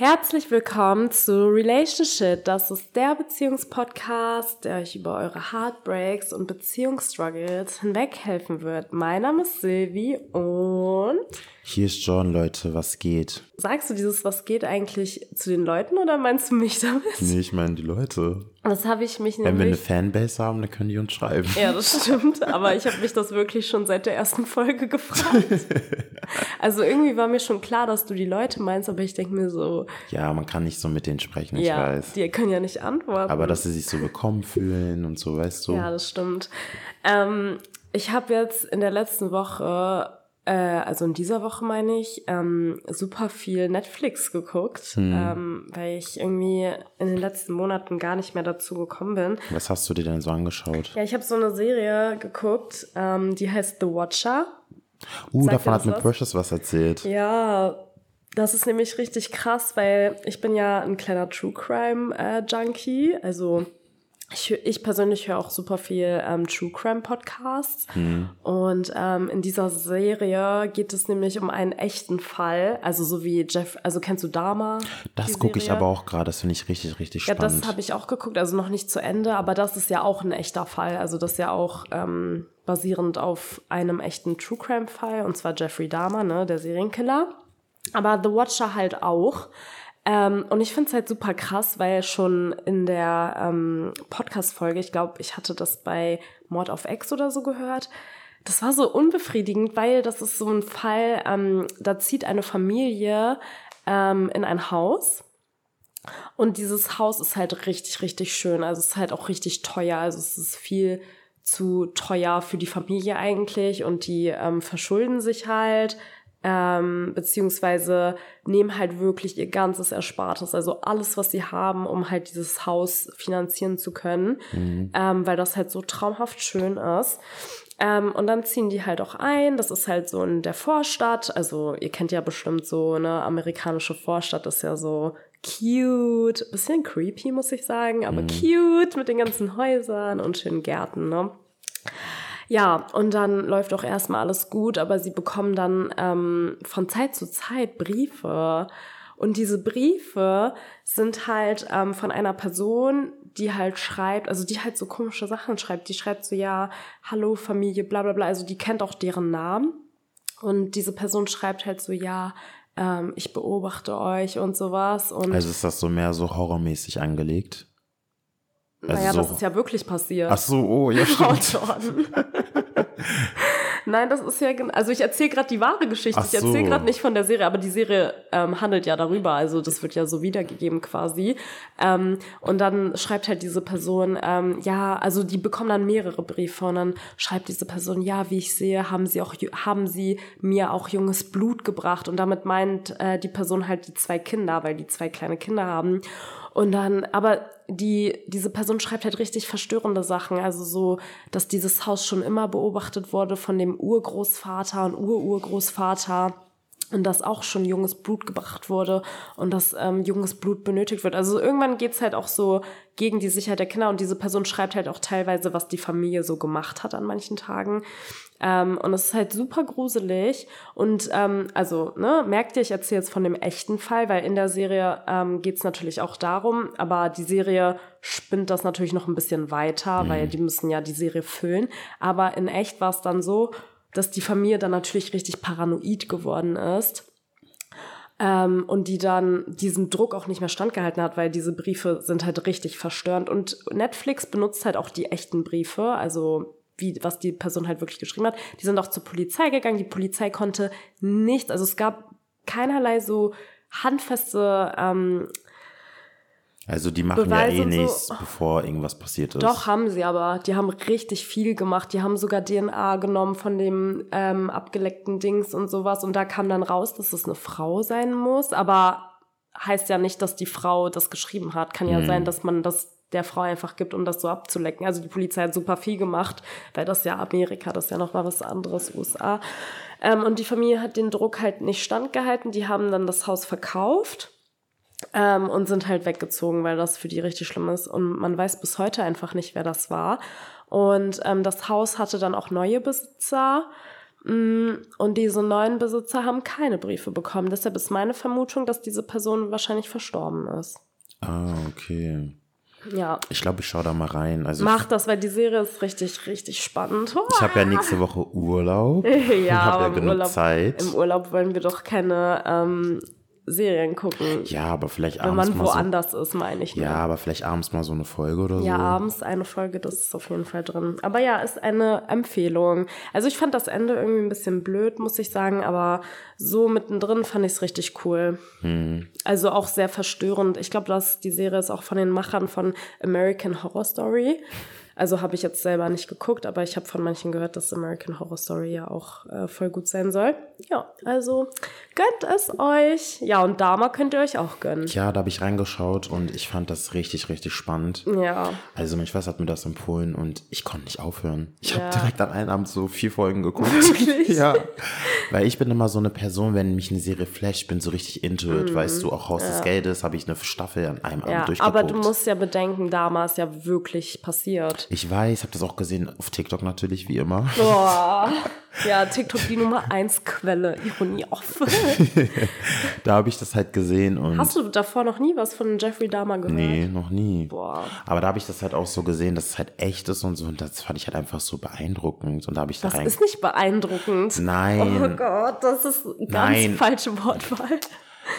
Herzlich willkommen zu Relationship. Das ist der Beziehungspodcast, der euch über eure Heartbreaks und Beziehungsstruggles hinweg helfen wird. Mein Name ist Silvi und hier ist John, Leute, was geht? Sagst du dieses Was geht eigentlich zu den Leuten oder meinst du mich damit? Nee, ich meine die Leute. Das habe ich mich nämlich... Wenn wir eine Fanbase haben, dann können die uns schreiben. Ja, das stimmt. Aber ich habe mich das wirklich schon seit der ersten Folge gefragt. also irgendwie war mir schon klar, dass du die Leute meinst, aber ich denke mir so... Ja, man kann nicht so mit denen sprechen, ich ja, weiß. die können ja nicht antworten. Aber dass sie sich so bekommen fühlen und so, weißt du? Ja, das stimmt. Ähm, ich habe jetzt in der letzten Woche äh, also in dieser Woche meine ich, ähm, super viel Netflix geguckt, hm. ähm, weil ich irgendwie in den letzten Monaten gar nicht mehr dazu gekommen bin. Was hast du dir denn so angeschaut? Ja, ich habe so eine Serie geguckt, ähm, die heißt The Watcher. Uh, Sagt davon hat mir Precious was erzählt. Ja, das ist nämlich richtig krass, weil ich bin ja ein kleiner True Crime äh, Junkie, also ich, ich persönlich höre auch super viel ähm, True Crime Podcasts. Mhm. Und ähm, in dieser Serie geht es nämlich um einen echten Fall. Also so wie Jeff, also kennst du Dama? Das gucke ich aber auch gerade, das finde ich richtig, richtig spannend. Ja, das habe ich auch geguckt, also noch nicht zu Ende, aber das ist ja auch ein echter Fall. Also das ist ja auch ähm, basierend auf einem echten True Crime Fall, und zwar Jeffrey Dahmer, ne, der Serienkiller. Aber The Watcher halt auch. Ähm, und ich finde es halt super krass, weil schon in der ähm, Podcast-Folge, ich glaube, ich hatte das bei Mord auf Ex oder so gehört, das war so unbefriedigend, weil das ist so ein Fall, ähm, da zieht eine Familie ähm, in ein Haus. Und dieses Haus ist halt richtig, richtig schön. Also es ist halt auch richtig teuer. Also es ist viel zu teuer für die Familie eigentlich und die ähm, verschulden sich halt ähm, beziehungsweise nehmen halt wirklich ihr ganzes Erspartes, also alles, was sie haben, um halt dieses Haus finanzieren zu können, mhm. ähm, weil das halt so traumhaft schön ist. Ähm, und dann ziehen die halt auch ein. Das ist halt so in der Vorstadt. Also ihr kennt ja bestimmt so eine amerikanische Vorstadt, ist ja so cute, bisschen creepy, muss ich sagen, aber mhm. cute mit den ganzen Häusern und schönen Gärten, ne? Ja, und dann läuft auch erstmal alles gut, aber sie bekommen dann ähm, von Zeit zu Zeit Briefe. Und diese Briefe sind halt ähm, von einer Person, die halt schreibt, also die halt so komische Sachen schreibt. Die schreibt so, ja, hallo Familie, bla bla bla. Also die kennt auch deren Namen. Und diese Person schreibt halt so, ja, ähm, ich beobachte euch und sowas. Und also ist das so mehr so horrormäßig angelegt? Also naja, so. das ist ja wirklich passiert. Ach so, oh, ja, stimmt. Nein, das ist ja, also ich erzähle gerade die wahre Geschichte. Ach ich erzähle so. gerade nicht von der Serie, aber die Serie ähm, handelt ja darüber. Also das wird ja so wiedergegeben quasi. Ähm, und dann schreibt halt diese Person, ähm, ja, also die bekommen dann mehrere Briefe und dann schreibt diese Person, ja, wie ich sehe, haben sie auch, haben sie mir auch junges Blut gebracht. Und damit meint äh, die Person halt die zwei Kinder, weil die zwei kleine Kinder haben. Und dann, aber die, diese Person schreibt halt richtig verstörende Sachen. Also so, dass dieses Haus schon immer beobachtet wurde von dem Urgroßvater und Ururgroßvater und dass auch schon junges Blut gebracht wurde und dass ähm, junges Blut benötigt wird. Also irgendwann geht's halt auch so gegen die Sicherheit der Kinder und diese Person schreibt halt auch teilweise, was die Familie so gemacht hat an manchen Tagen. Ähm, und es ist halt super gruselig. Und ähm, also, ne, merkt ihr, ich erzähle jetzt von dem echten Fall, weil in der Serie ähm, geht es natürlich auch darum, aber die Serie spinnt das natürlich noch ein bisschen weiter, mhm. weil die müssen ja die Serie füllen. Aber in echt war es dann so, dass die Familie dann natürlich richtig paranoid geworden ist. Ähm, und die dann diesen Druck auch nicht mehr standgehalten hat, weil diese Briefe sind halt richtig verstörend. Und Netflix benutzt halt auch die echten Briefe, also wie, was die Person halt wirklich geschrieben hat. Die sind auch zur Polizei gegangen. Die Polizei konnte nichts, also es gab keinerlei so handfeste ähm, also die machen Beweise ja eh nichts, so. bevor irgendwas passiert ist. Doch, haben sie aber. Die haben richtig viel gemacht. Die haben sogar DNA genommen von dem ähm, abgeleckten Dings und sowas. Und da kam dann raus, dass es eine Frau sein muss. Aber heißt ja nicht, dass die Frau das geschrieben hat. Kann ja mhm. sein, dass man das der Frau einfach gibt, um das so abzulecken. Also die Polizei hat super viel gemacht, weil das ja Amerika, das ist ja noch mal was anderes, USA. Ähm, und die Familie hat den Druck halt nicht standgehalten. Die haben dann das Haus verkauft ähm, und sind halt weggezogen, weil das für die richtig schlimm ist. Und man weiß bis heute einfach nicht, wer das war. Und ähm, das Haus hatte dann auch neue Besitzer. Mm, und diese neuen Besitzer haben keine Briefe bekommen. Deshalb ist meine Vermutung, dass diese Person wahrscheinlich verstorben ist. Ah, okay. Ja. Ich glaube, ich schaue da mal rein. Also Mach das, weil die Serie ist richtig, richtig spannend. Ich habe ja nächste Woche Urlaub. ja, habe ja genug Urlaub, Zeit. Im Urlaub wollen wir doch keine ähm, Serien gucken. Ja, aber vielleicht abends. Wenn man woanders so, ist, meine ich. Ja, ne? aber vielleicht abends mal so eine Folge oder ja, so. Ja, abends eine Folge, das ist auf jeden Fall drin. Aber ja, ist eine Empfehlung. Also ich fand das Ende irgendwie ein bisschen blöd, muss ich sagen, aber so mittendrin fand ich es richtig cool. Hm. Also auch sehr verstörend. Ich glaube, dass die Serie ist auch von den Machern von American Horror Story. Also habe ich jetzt selber nicht geguckt, aber ich habe von manchen gehört, dass American Horror Story ja auch äh, voll gut sein soll. Ja, also gönnt es euch. Ja, und Dama könnt ihr euch auch gönnen. Ja, da habe ich reingeschaut und ich fand das richtig, richtig spannend. Ja. Also mein Schwester hat mir das empfohlen und ich konnte nicht aufhören. Ich ja. habe direkt an einem Abend so vier Folgen geguckt. Wirklich? Ja. Weil ich bin immer so eine Person, wenn mich eine Serie flasht, bin so richtig into it. Mm. Weißt du, auch Haus ja. des Geldes habe ich eine Staffel an einem ja, Abend durchgeguckt. Aber du musst ja bedenken, Dama ist ja wirklich passiert. Ich weiß, habe das auch gesehen auf TikTok natürlich, wie immer. Boah. Ja, TikTok die Nummer 1 Quelle, Ironie off. da habe ich das halt gesehen und. Hast du davor noch nie was von Jeffrey Dahmer gehört? Nee, noch nie. Boah. Aber da habe ich das halt auch so gesehen, dass es halt echt ist und so. Und das fand ich halt einfach so beeindruckend. Und da habe ich das da rein. Ist nicht beeindruckend. Nein. Oh Gott, das ist ganz Nein. falsche Wortwahl.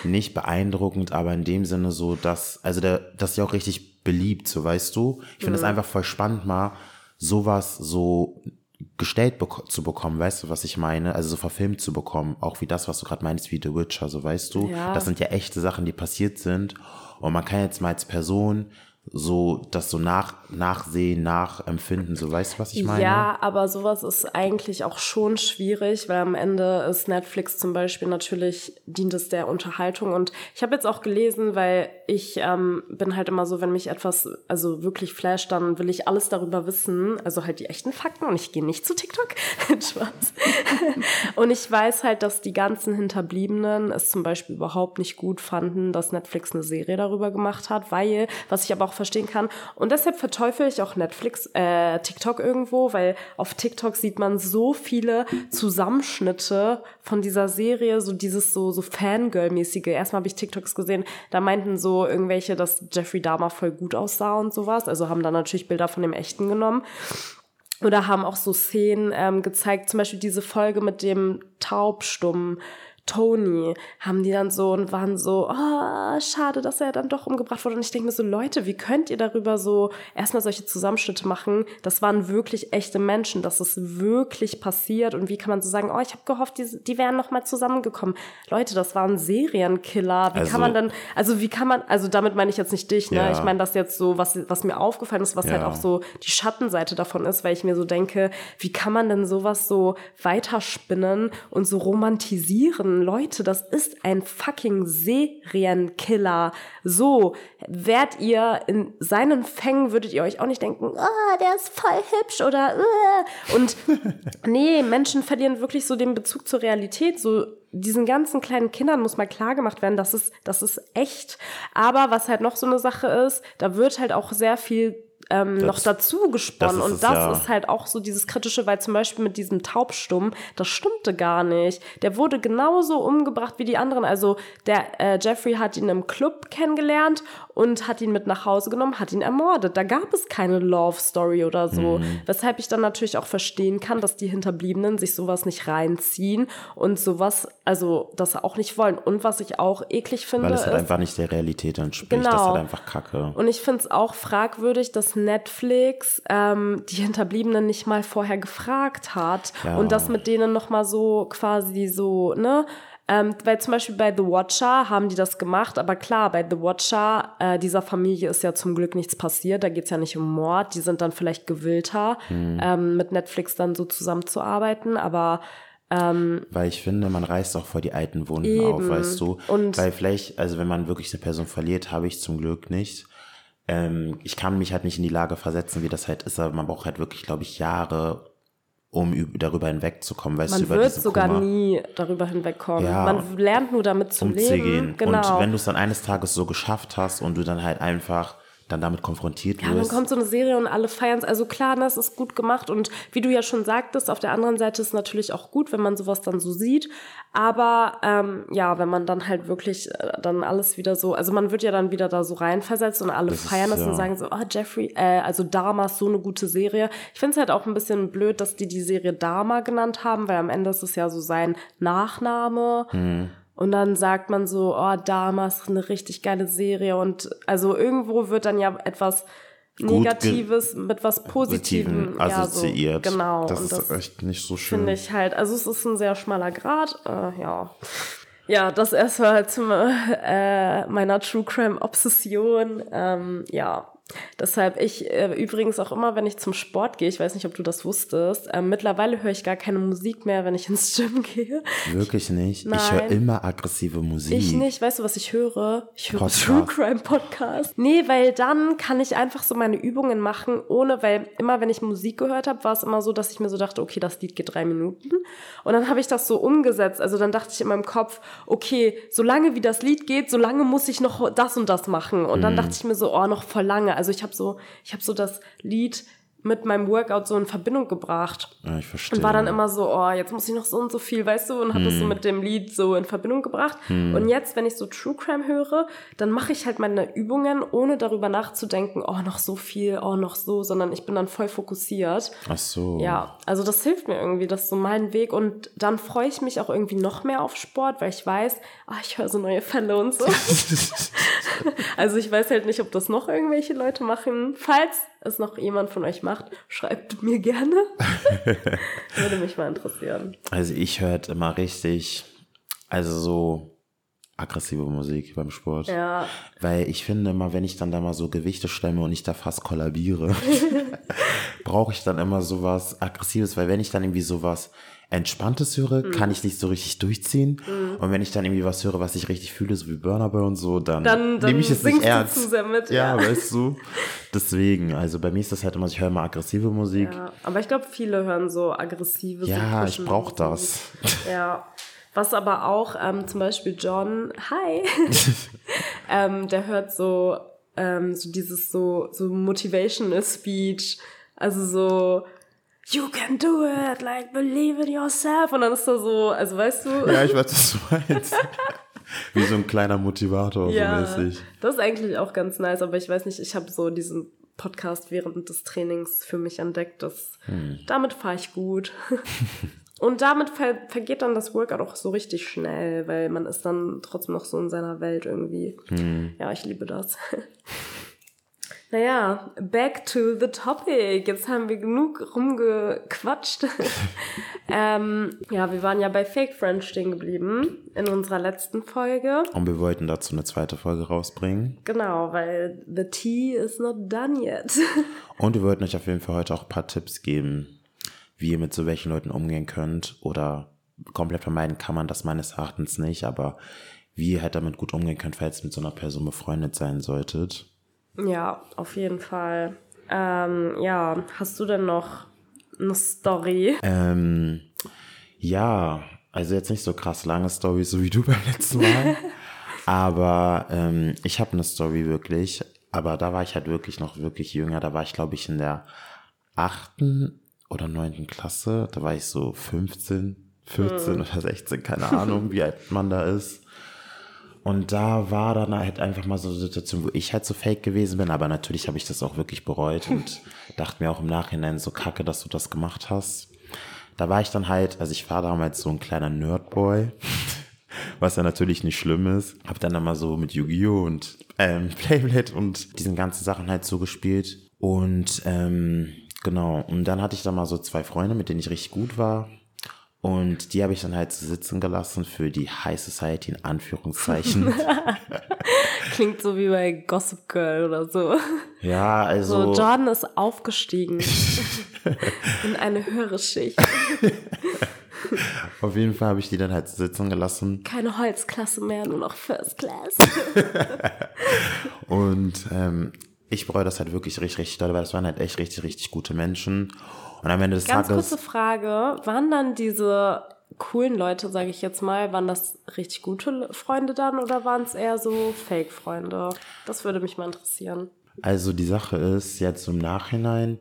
Nicht beeindruckend, aber in dem Sinne so, dass, also der, das ist ja auch richtig beliebt, so weißt du. Ich finde es mhm. einfach voll spannend, mal sowas so gestellt bek zu bekommen, weißt du, was ich meine? Also so verfilmt zu bekommen, auch wie das, was du gerade meinst, wie The Witcher, so weißt du. Ja. Das sind ja echte Sachen, die passiert sind. Und man kann jetzt mal als Person so das so nach, nachsehen, nachempfinden, so weißt du, was ich meine? Ja, aber sowas ist eigentlich auch schon schwierig, weil am Ende ist Netflix zum Beispiel natürlich, dient es der Unterhaltung. Und ich habe jetzt auch gelesen, weil ich ähm, bin halt immer so, wenn mich etwas also wirklich flasht, dann will ich alles darüber wissen, also halt die echten Fakten und ich gehe nicht zu TikTok, und ich weiß halt, dass die ganzen Hinterbliebenen es zum Beispiel überhaupt nicht gut fanden, dass Netflix eine Serie darüber gemacht hat, weil, was ich aber auch verstehen kann. Und deshalb verteufel ich auch Netflix, äh, TikTok irgendwo, weil auf TikTok sieht man so viele Zusammenschnitte von dieser Serie, so dieses so, so Fangirl-mäßige. Erstmal habe ich TikToks gesehen, da meinten so irgendwelche, dass Jeffrey Dahmer voll gut aussah und sowas. Also haben dann natürlich Bilder von dem Echten genommen. Oder haben auch so Szenen ähm, gezeigt, zum Beispiel diese Folge mit dem Taubstummen Tony haben die dann so und waren so, oh, schade, dass er dann doch umgebracht wurde. Und ich denke mir so, Leute, wie könnt ihr darüber so erstmal solche Zusammenschnitte machen? Das waren wirklich echte Menschen, das ist wirklich passiert. Und wie kann man so sagen, oh, ich habe gehofft, die, die wären noch mal zusammengekommen. Leute, das waren Serienkiller. Wie also, kann man dann, also wie kann man, also damit meine ich jetzt nicht dich, ne? Ja. Ich meine das jetzt so, was, was mir aufgefallen ist, was ja. halt auch so die Schattenseite davon ist, weil ich mir so denke, wie kann man denn sowas so weiterspinnen und so romantisieren? Leute, das ist ein fucking Serienkiller. So, wärt ihr in seinen Fängen, würdet ihr euch auch nicht denken, ah, der ist voll hübsch oder, uh. und nee, Menschen verlieren wirklich so den Bezug zur Realität, so diesen ganzen kleinen Kindern muss mal klar gemacht werden, das ist, das ist echt. Aber was halt noch so eine Sache ist, da wird halt auch sehr viel ähm, noch dazu gesponnen. Und das ja. ist halt auch so dieses Kritische, weil zum Beispiel mit diesem Taubstumm, das stimmte gar nicht. Der wurde genauso umgebracht wie die anderen. Also der äh, Jeffrey hat ihn im Club kennengelernt und hat ihn mit nach Hause genommen, hat ihn ermordet. Da gab es keine Love Story oder so. Mhm. Weshalb ich dann natürlich auch verstehen kann, dass die Hinterbliebenen sich sowas nicht reinziehen und sowas, also das auch nicht wollen. Und was ich auch eklig finde. Weil es halt ist, einfach nicht der Realität entspricht. Genau. Das ist halt einfach Kacke. Und ich finde es auch fragwürdig, dass Netflix ähm, die Hinterbliebenen nicht mal vorher gefragt hat ja. und das mit denen nochmal so quasi so, ne? Ähm, weil zum Beispiel bei The Watcher haben die das gemacht, aber klar, bei The Watcher, äh, dieser Familie ist ja zum Glück nichts passiert, da geht's ja nicht um Mord, die sind dann vielleicht gewillter, mhm. ähm, mit Netflix dann so zusammenzuarbeiten, aber ähm, Weil ich finde, man reißt auch vor die alten Wunden eben. auf, weißt du? Und Weil vielleicht, also wenn man wirklich eine Person verliert, habe ich zum Glück nicht ähm, ich kann mich halt nicht in die Lage versetzen, wie das halt ist, aber man braucht halt wirklich, glaube ich, Jahre, um darüber hinwegzukommen, weißt man du, über wird sogar Kummer. nie darüber hinwegkommen. Ja, man lernt nur damit zu leben. Genau. Und wenn du es dann eines Tages so geschafft hast und du dann halt einfach dann damit konfrontiert Ja, dann wirst. kommt so eine Serie und alle feiern es. Also klar, das ist gut gemacht und wie du ja schon sagtest, auf der anderen Seite ist es natürlich auch gut, wenn man sowas dann so sieht. Aber ähm, ja, wenn man dann halt wirklich äh, dann alles wieder so, also man wird ja dann wieder da so reinversetzt und alle Das feiern das ja. und sagen so, oh Jeffrey, äh, also Dharma ist so eine gute Serie. Ich finde es halt auch ein bisschen blöd, dass die die Serie Dharma genannt haben, weil am Ende ist es ja so sein Nachname. Mhm. Und dann sagt man so, oh, Dharma ist eine richtig geile Serie. Und also irgendwo wird dann ja etwas Negatives mit was Positivem ja, assoziiert. So, genau. Das und ist das echt nicht so schön. finde ich halt, also es ist ein sehr schmaler Grad. Äh, ja. Ja, das erstmal zum äh, meiner True Crime Obsession. Ähm, ja, deshalb ich äh, übrigens auch immer, wenn ich zum Sport gehe, ich weiß nicht, ob du das wusstest, äh, mittlerweile höre ich gar keine Musik mehr, wenn ich ins Gym gehe. Wirklich nicht. Ich höre Nein. immer aggressive Musik. Ich nicht, weißt du, was ich höre? Ich höre Podcast. True Crime Podcast. Nee, weil dann kann ich einfach so meine Übungen machen, ohne, weil immer wenn ich Musik gehört habe, war es immer so, dass ich mir so dachte, okay, das Lied geht drei Minuten. Und dann habe ich das so umgesetzt. Also dann dachte ich in meinem Kopf, okay, solange wie das Lied geht, solange muss ich noch das und das machen. Und Mhm. dann dachte ich mir so, oh, noch voll lange. Also ich habe so, ich habe so das Lied mit meinem Workout so in Verbindung gebracht. Ja, ich verstehe. Und war dann immer so, oh, jetzt muss ich noch so und so viel, weißt du, und habe das Hm. so mit dem Lied so in Verbindung gebracht. Und jetzt, wenn ich so True Crime höre, dann mache ich halt meine Übungen, ohne darüber nachzudenken, oh, noch so viel, oh, noch so, sondern ich bin dann voll fokussiert. Ach so. Ja, also das hilft mir irgendwie, das ist so mein Weg. Und dann freue ich mich auch irgendwie noch mehr auf Sport, weil ich weiß, ah, ich höre so neue Fälle und so. also ich weiß halt nicht, ob das noch irgendwelche Leute machen. Falls es noch jemand von euch macht, schreibt mir gerne. Würde mich mal interessieren. Also ich höre immer richtig, also so aggressive Musik beim Sport. Ja, Weil ich finde immer, wenn ich dann da mal so Gewichte stemme und ich da fast kollabiere, brauche ich dann immer sowas Aggressives, weil wenn ich dann irgendwie sowas Entspanntes höre, Mhm. kann ich nicht so richtig durchziehen. Und wenn ich dann irgendwie was höre, was ich richtig fühle, so wie Burner Boy und so, dann, dann, dann nehme ich es nicht du ernst. zu sehr mit. ja, weißt du? Deswegen, also bei mir ist das halt immer, ich höre immer aggressive Musik. Ja, aber ich glaube, viele hören so aggressive Ja, ich brauche das. Ja. Was aber auch, ähm, zum Beispiel John, hi, ähm, der hört so, ähm, so dieses so, so motivational Speech, also so, you can do it, like believe in yourself. Und dann ist er so, also weißt du, Ja, ich weiß, was du meinst. Wie so ein kleiner Motivator, ja, so mäßig. das ist eigentlich auch ganz nice, aber ich weiß nicht, ich habe so diesen Podcast während des Trainings für mich entdeckt, dass damit fahre ich gut. Und damit ver vergeht dann das Workout auch so richtig schnell, weil man ist dann trotzdem noch so in seiner Welt irgendwie. Ja, ich liebe das. Naja, back to the topic. Jetzt haben wir genug rumgequatscht. ähm, ja, wir waren ja bei Fake Friends stehen geblieben in unserer letzten Folge. Und wir wollten dazu eine zweite Folge rausbringen. Genau, weil the tea is not done yet. Und wir wollten euch auf jeden Fall heute auch ein paar Tipps geben, wie ihr mit so welchen Leuten umgehen könnt. Oder komplett vermeiden kann man das meines Erachtens nicht, aber wie ihr halt damit gut umgehen könnt, falls ihr mit so einer Person befreundet sein solltet. Ja, auf jeden Fall. Ähm, ja, hast du denn noch eine Story? Ähm, ja, also jetzt nicht so krass lange Story, so wie du beim letzten Mal. aber ähm, ich habe eine Story wirklich. Aber da war ich halt wirklich noch wirklich jünger. Da war ich, glaube ich, in der achten oder neunten Klasse. Da war ich so 15, 15 oder 16, keine Ahnung, wie alt man da ist. Und da war dann halt einfach mal so eine Situation, wo ich halt so fake gewesen bin, aber natürlich habe ich das auch wirklich bereut und dachte mir auch im Nachhinein so kacke, dass du das gemacht hast. Da war ich dann halt, also ich war damals so ein kleiner Nerdboy, was ja natürlich nicht schlimm ist. Hab dann immer so mit Yu-Gi-Oh! und ähm, Playblade und diesen ganzen Sachen halt so gespielt. Und ähm, genau, und dann hatte ich dann mal so zwei Freunde, mit denen ich richtig gut war. Und die habe ich dann halt sitzen gelassen für die High Society in Anführungszeichen. Klingt so wie bei Gossip Girl oder so. ja, also. So, Jordan ist aufgestiegen in eine höhere Schicht. Auf jeden Fall habe ich die dann halt sitzen gelassen. Keine Holzklasse mehr, nur noch First Class. Und ähm, ich bereue das halt wirklich richtig, richtig doll, weil das waren halt echt richtig, richtig gute Menschen. Und am Ende des Ganz Tages. kurze Frage, waren dann diese coolen Leute, sage ich jetzt mal, waren das richtig gute Freunde dann oder waren es eher so Fake-Freunde? Das würde mich mal interessieren. Also die Sache ist, jetzt im Nachhinein,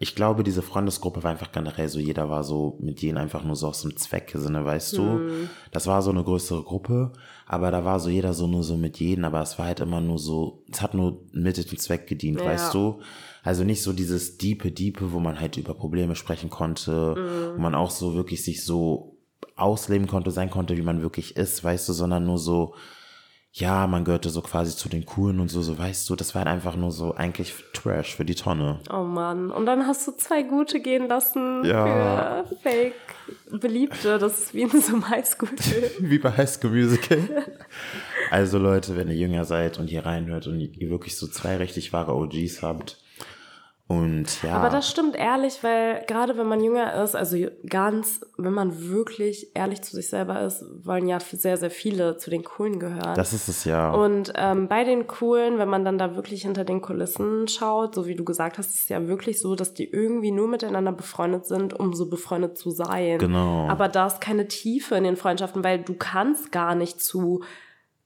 ich glaube, diese Freundesgruppe war einfach generell so, jeder war so mit denen einfach nur so aus dem Zwecksinne, weißt du? Hm. Das war so eine größere Gruppe, aber da war so jeder so nur so mit jedem, aber es war halt immer nur so, es hat nur mit dem Zweck gedient, Ja. weißt du? Also nicht so dieses diepe, diepe, wo man halt über Probleme sprechen konnte, Hm. wo man auch so wirklich sich so ausleben konnte, sein konnte, wie man wirklich ist, weißt du, sondern nur so, ja, man gehörte so quasi zu den Coolen und so, so weißt du, das war halt einfach nur so eigentlich Trash für die Tonne. Oh Mann. Und dann hast du zwei gute gehen lassen Ja. für Fake Beliebte. Das ist wie in so einem Highschool-Film. Wie bei High School Musical. also Leute, wenn ihr jünger seid und hier reinhört und ihr wirklich so zwei richtig wahre OGs habt und ja, Aber das stimmt ehrlich, weil gerade wenn man jünger ist, also ganz, wenn man wirklich ehrlich zu sich selber ist, wollen ja sehr, sehr viele zu den Coolen gehören. das ist es ja. Und ähm, bei den Coolen, wenn man dann da wirklich hinter den Kulissen schaut, so wie du gesagt hast, ist es ja wirklich so, dass die irgendwie nur miteinander befreundet sind, um so befreundet zu sein. Genau. Aber da ist keine Tiefe in den Freundschaften, weil du kannst gar nicht zu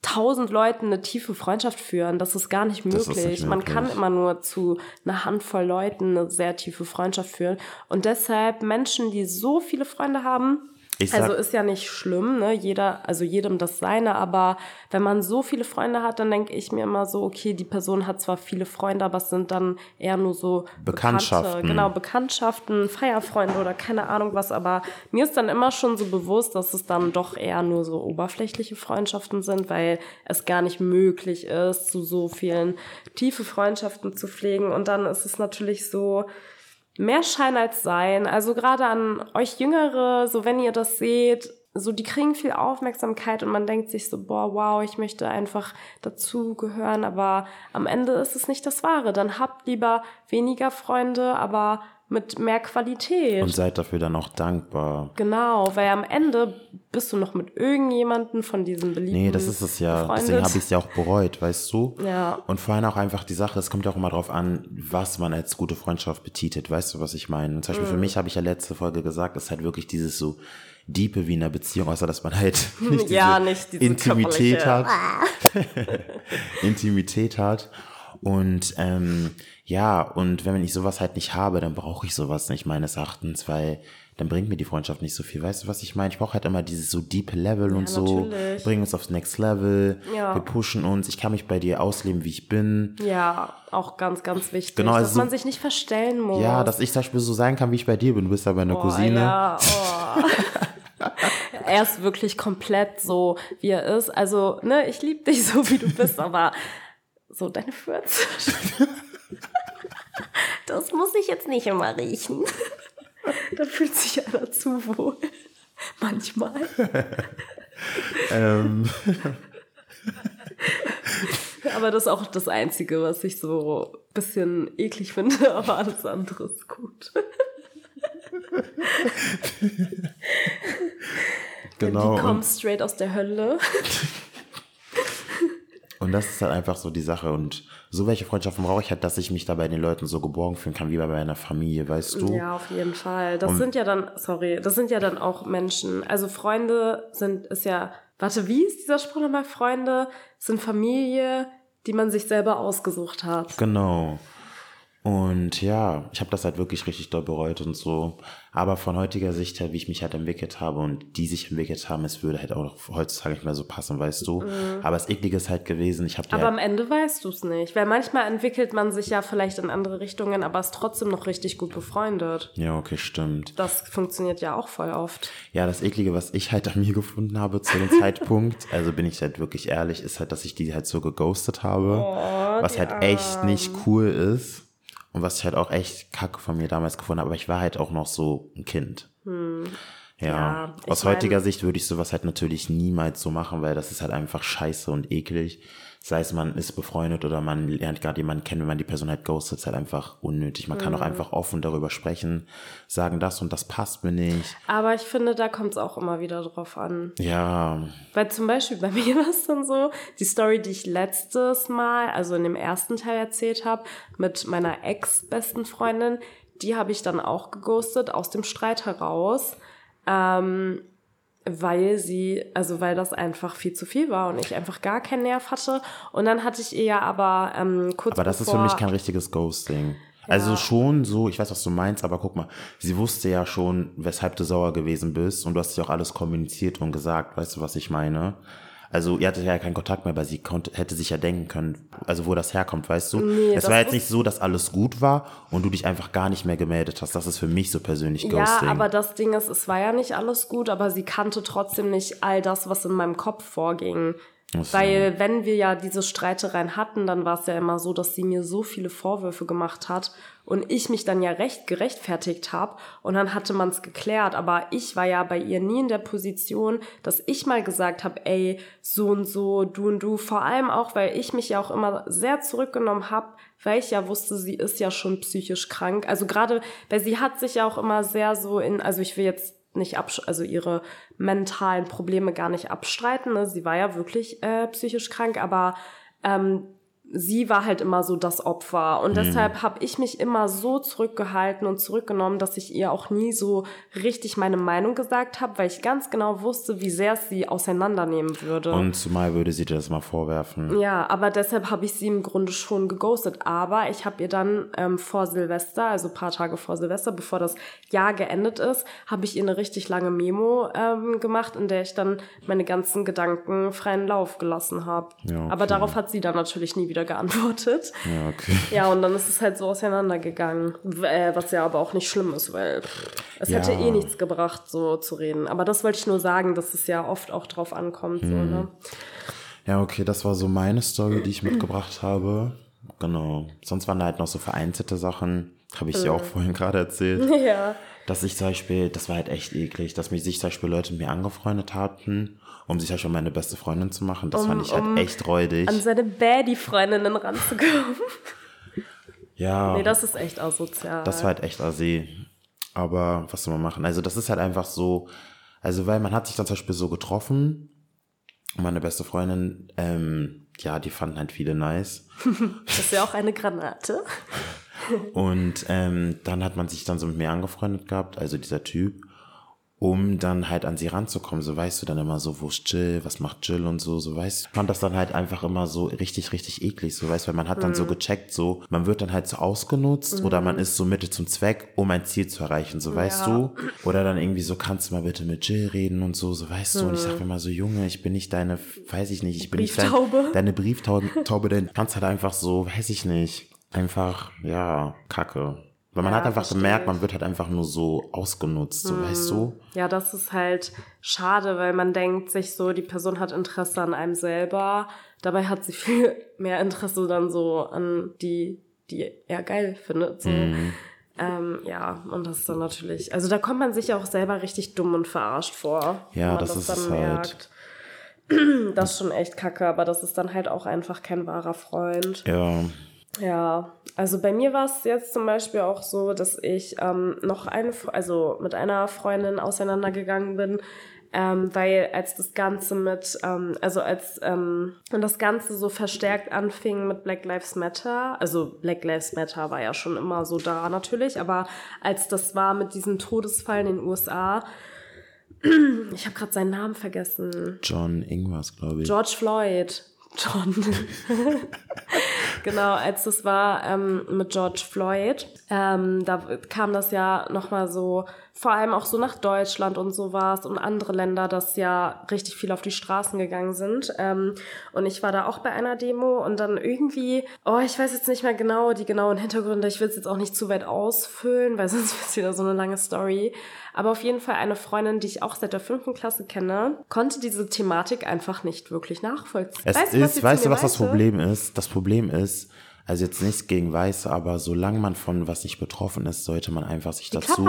tausend Leuten eine tiefe Freundschaft führen. Das ist gar nicht möglich. nicht Man möglich. kann immer nur zu einer Handvoll Leuten eine sehr tiefe Freundschaft führen. Und deshalb Menschen, die so viele Freunde haben, sag- also ist ja nicht schlimm, ne? Jeder, also jedem das seine, aber wenn man so viele Freunde hat, dann denke ich mir immer so, okay, die Person hat zwar viele Freunde, aber es sind dann eher nur so Bekanntschaften. Bekannte, genau, Bekanntschaften, Feierfreunde oder keine Ahnung was, aber mir ist dann immer schon so bewusst, dass es dann doch eher nur so oberflächliche Freundschaften sind, weil es gar nicht möglich ist, zu so vielen tiefe Freundschaften zu pflegen und dann ist es natürlich so, mehr Schein als Sein. Also gerade an euch Jüngere, so wenn ihr das seht, so die kriegen viel Aufmerksamkeit und man denkt sich so, boah, wow, ich möchte einfach dazugehören, aber am Ende ist es nicht das Wahre. Dann habt lieber weniger Freunde, aber mit mehr Qualität. und seid dafür dann auch dankbar. genau, weil am Ende bist du noch mit irgendjemanden von diesen beliebten Nee, das ist es ja. Deswegen befreundet. habe ich es ja auch bereut, weißt du? Ja. Und vor allem auch einfach die Sache, es kommt ja auch immer drauf an, was man als gute Freundschaft betitelt. Weißt du, was ich meine? Zum Beispiel Mhm. für mich habe ich ja letzte Folge gesagt, ist halt wirklich dieses so Diepe wie in einer Beziehung, außer dass man halt nicht diese, Ja, nicht diese Intimität hat. Intimität hat. Und ähm, ja, und wenn ich sowas halt nicht habe, dann brauche ich sowas nicht meines Erachtens, weil dann bringt mir die Freundschaft nicht so viel. Weißt du, was ich meine? Ich brauche halt immer dieses so deep Level und so. natürlich. Bring uns aufs Next Level. Ja. Wir pushen uns. Ich kann mich bei dir ausleben, wie ich bin. Ja, auch ganz, ganz wichtig, Genau, also dass so- man sich nicht verstellen muss. Ja, dass ich zum Beispiel so sein kann, wie ich bei dir bin. Du bist aber eine Boah, Cousine. Ja, oh. er ist wirklich komplett so, wie er ist. Also, ne, ich liebe dich so, wie du bist, aber so deine Fürze. Das muss ich jetzt nicht immer riechen. Da fühlt sich einer zu wohl. Manchmal. Ähm, Aber das ist auch das Einzige, was ich so ein bisschen eklig finde, aber alles andere ist gut. genau. Die kommen straight aus der Hölle. Und das ist halt einfach so die Sache. Und so welche Freundschaften brauche ich halt, dass ich mich da bei den Leuten so geborgen fühlen kann, wie bei meiner Familie, weißt du? Ja, auf jeden Fall. Das sind ja dann, sorry, das sind ja dann auch Menschen. Also Freunde sind, ist ja, warte, wie ist dieser Spruch nochmal? Freunde sind Familie, die man sich selber ausgesucht hat. Genau. Und ja, ich habe das halt wirklich richtig doll bereut und so. Aber von heutiger Sicht her, wie ich mich halt entwickelt habe und die sich entwickelt haben, es würde halt auch heutzutage nicht mehr so passen, weißt du. Aber das Eklige ist halt gewesen, ich habe Mhm. Aber halt, am Ende weißt du es nicht. Weil manchmal entwickelt man sich ja vielleicht in andere Richtungen, aber ist trotzdem noch richtig gut befreundet. Ja, okay, stimmt. Das funktioniert ja auch voll oft. Ja, das Eklige, was ich halt an mir gefunden habe zu dem Zeitpunkt, also bin ich halt wirklich ehrlich, ist halt, dass ich die halt so geghostet habe. was halt echt nicht cool ist. Und was ich halt auch echt kacke von mir damals gefunden habe. Aber ich war halt auch noch so ein Kind. Ja, Hm. Ja, ich aus heutiger Sicht würde ich sowas halt natürlich niemals so machen, weil das ist halt einfach scheiße und eklig. Sei es man ist befreundet oder man lernt gerade jemanden kennen, wenn man die Person halt ghostet, ist halt einfach unnötig. Man Hm. kann auch einfach offen darüber sprechen, sagen das und das passt mir nicht. Aber ich finde, da kommt es auch immer wieder drauf an. Ja, Weil zum Beispiel bei mir war es dann so, die Story, die ich letztes Mal, also in dem ersten Teil erzählt habe, mit meiner ex-besten Freundin, die habe ich dann auch geghostet aus dem Streit heraus. Ähm, weil sie, also weil das einfach viel zu viel war und ich einfach gar keinen Nerv hatte. Und dann hatte ich ihr ja aber ähm, kurz Aber das ist für mich kein richtiges Ghosting. Also schon so, ich weiß, was du meinst, aber guck mal, sie wusste ja schon, weshalb du sauer gewesen bist und du hast ja auch alles kommuniziert und gesagt, weißt du, was ich meine? Also ihr hattet ja keinen Kontakt mehr, weil sie konnte, hätte sich ja denken können, also wo das herkommt, weißt du? Nee, es war jetzt nicht so, dass alles gut war und du dich einfach gar nicht mehr gemeldet hast. Das ist für mich so persönlich Ghosting. Ja, aber das Ding ist, es war ja nicht alles gut, aber sie kannte trotzdem nicht all das, was in meinem Kopf vorging. So. Weil wenn wir ja diese Streitereien hatten, dann war es ja immer so, dass sie mir so viele Vorwürfe gemacht hat und ich mich dann ja recht gerechtfertigt habe und dann hatte man es geklärt. Aber ich war ja bei ihr nie in der Position, dass ich mal gesagt habe, ey, so und so, du und du. Vor allem auch, weil ich mich ja auch immer sehr zurückgenommen habe, weil ich ja wusste, sie ist ja schon psychisch krank. Also gerade, weil sie hat sich ja auch immer sehr so in, also ich will jetzt nicht absch also ihre mentalen Probleme gar nicht abstreiten. Ne? Sie war ja wirklich äh, psychisch krank, aber ähm, sie war halt immer so das Opfer. Und deshalb habe ich mich immer so zurückgehalten und zurückgenommen, dass ich ihr auch nie so richtig meine Meinung gesagt habe, weil ich ganz genau wusste, wie sehr es sie auseinandernehmen würde. und zumal würde sie dir das mal vorwerfen. Ja, aber deshalb habe ich sie im Grunde schon geghostet. Aber ich habe ihr dann ähm, vor Silvester, also ein paar Tage vor Silvester, bevor das Jahr geendet ist, habe ich ihr eine richtig lange Memo ähm, gemacht, in der ich dann meine ganzen Gedanken freien Lauf gelassen habe. Ja, okay. Aber darauf hat sie dann natürlich nie wieder geantwortet. Ja, okay. Ja, und dann ist es halt so auseinandergegangen. Äh, was ja aber auch nicht schlimm ist, weil es Ja. hätte eh nichts gebracht, so zu reden. Aber das wollte ich nur sagen, dass es ja oft auch drauf ankommt. So, Hm. ne? Ja, okay, das war so meine Story, die ich mitgebracht habe. Genau. Sonst waren da halt noch so vereinzelte Sachen. Habe ich dir auch vorhin gerade erzählt. Ja. Dass ich zum Beispiel, das war halt echt eklig, dass mich sich zum Beispiel Leute mit mir angefreundet hatten, um sich zum Beispiel meine beste Freundin zu machen. Das fand ich halt um echt räudig. an seine Baddie-Freundinnen ranzukommen. ja, Nee, das ist echt asozial. das war halt echt assi. Aber was soll man machen? Also das ist halt einfach so, also weil man hat sich dann zum Beispiel so getroffen und meine beste Freundin, ähm, ja, die fanden halt viele nice. das ist ja auch eine Granate. Und ähm, dann hat man sich dann so mit mir angefreundet gehabt, also dieser Typ, um dann halt an sie ranzukommen. So weißt du dann immer so, wo ist Jill, was macht Jill und so, so weißt du. Ich fand das dann halt einfach immer so richtig, richtig eklig, so weißt du, weil man hat dann so gecheckt, so, man wird dann halt so ausgenutzt oder man ist so Mittel zum Zweck, um ein Ziel zu erreichen, so weißt Ja. du. Oder dann irgendwie so, kannst du mal bitte mit Jill reden und so, so weißt du. Und ich sag mir mal so, Junge, ich bin nicht deine, weiß ich nicht, ich bin nicht dein, deine Brieftaube, Taube, denn kannst halt einfach so, weiß ich nicht, einfach, ja, kacke. Weil man Ja, hat einfach gemerkt, man wird halt einfach nur so ausgenutzt, so weißt du? Ja, das ist halt schade, weil man denkt sich so, die Person hat Interesse an einem selber. Dabei hat sie viel mehr Interesse dann so an die, die er geil findet. So. Mhm. Ähm, ja, und das ist dann natürlich, also da kommt man sich auch selber richtig dumm und verarscht vor. Ja, man das ist halt. Das ist schon echt kacke, aber das ist dann halt auch einfach kein wahrer Freund. Ja, Ja, also bei mir war es jetzt zum Beispiel auch so, dass ich ähm, noch eine, also mit einer Freundin auseinandergegangen bin, ähm, weil als das Ganze mit, ähm, also als ähm, das Ganze so verstärkt anfing mit Black Lives Matter, also Black Lives Matter war ja schon immer so da natürlich, aber als das war mit diesem Todesfall in den USA, ich habe gerade seinen Namen vergessen. John irgendwas, glaube ich. George Floyd. John. genau, als das war ähm, mit George Floyd, ähm, da kam das ja nochmal so, vor allem auch so nach Deutschland und sowas und andere Länder, dass ja richtig viel auf die Straßen gegangen sind. Ähm, und ich war da auch bei einer Demo und dann irgendwie, oh, ich weiß jetzt nicht mehr genau die genauen Hintergründe, ich will es jetzt auch nicht zu weit ausfüllen, weil sonst wird es wieder so eine lange Story. Aber auf jeden Fall eine Freundin, die ich auch seit der fünften Klasse kenne, konnte diese Thematik einfach nicht wirklich nachvollziehen. Es Weißt du, was ist, weißt du, was das? Problem ist? Das Problem ist, also jetzt nichts gegen Weiße, aber solange man von was nicht betroffen ist, sollte man einfach sich dazu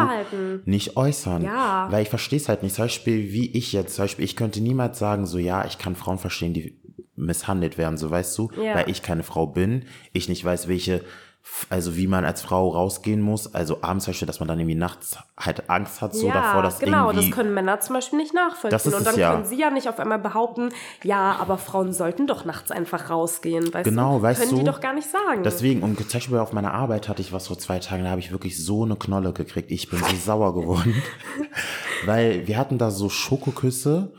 nicht äußern. Ja. Weil ich verstehe es halt nicht. Zum Beispiel, wie ich jetzt, zum Beispiel, ich könnte niemals sagen, so ja, ich kann Frauen verstehen, die misshandelt werden, so weißt du, Ja. weil ich keine Frau bin, ich nicht weiß, welche, also wie man als Frau rausgehen muss, also abends zum Beispiel, dass man dann irgendwie nachts halt Angst hat, so ja, davor, dass genau, irgendwie... das können Männer zum Beispiel nicht nachvollziehen. Das ist und es dann ja. können sie ja nicht auf einmal behaupten, ja, aber Frauen sollten doch nachts einfach rausgehen. Weißt Genau, du? weißt können du? die doch gar nicht sagen. Deswegen, und zum Beispiel auf meiner Arbeit hatte ich was vor zwei Tagen, da habe ich wirklich so eine Knolle gekriegt. Ich bin so sauer geworden. weil wir hatten da so Schokoküsse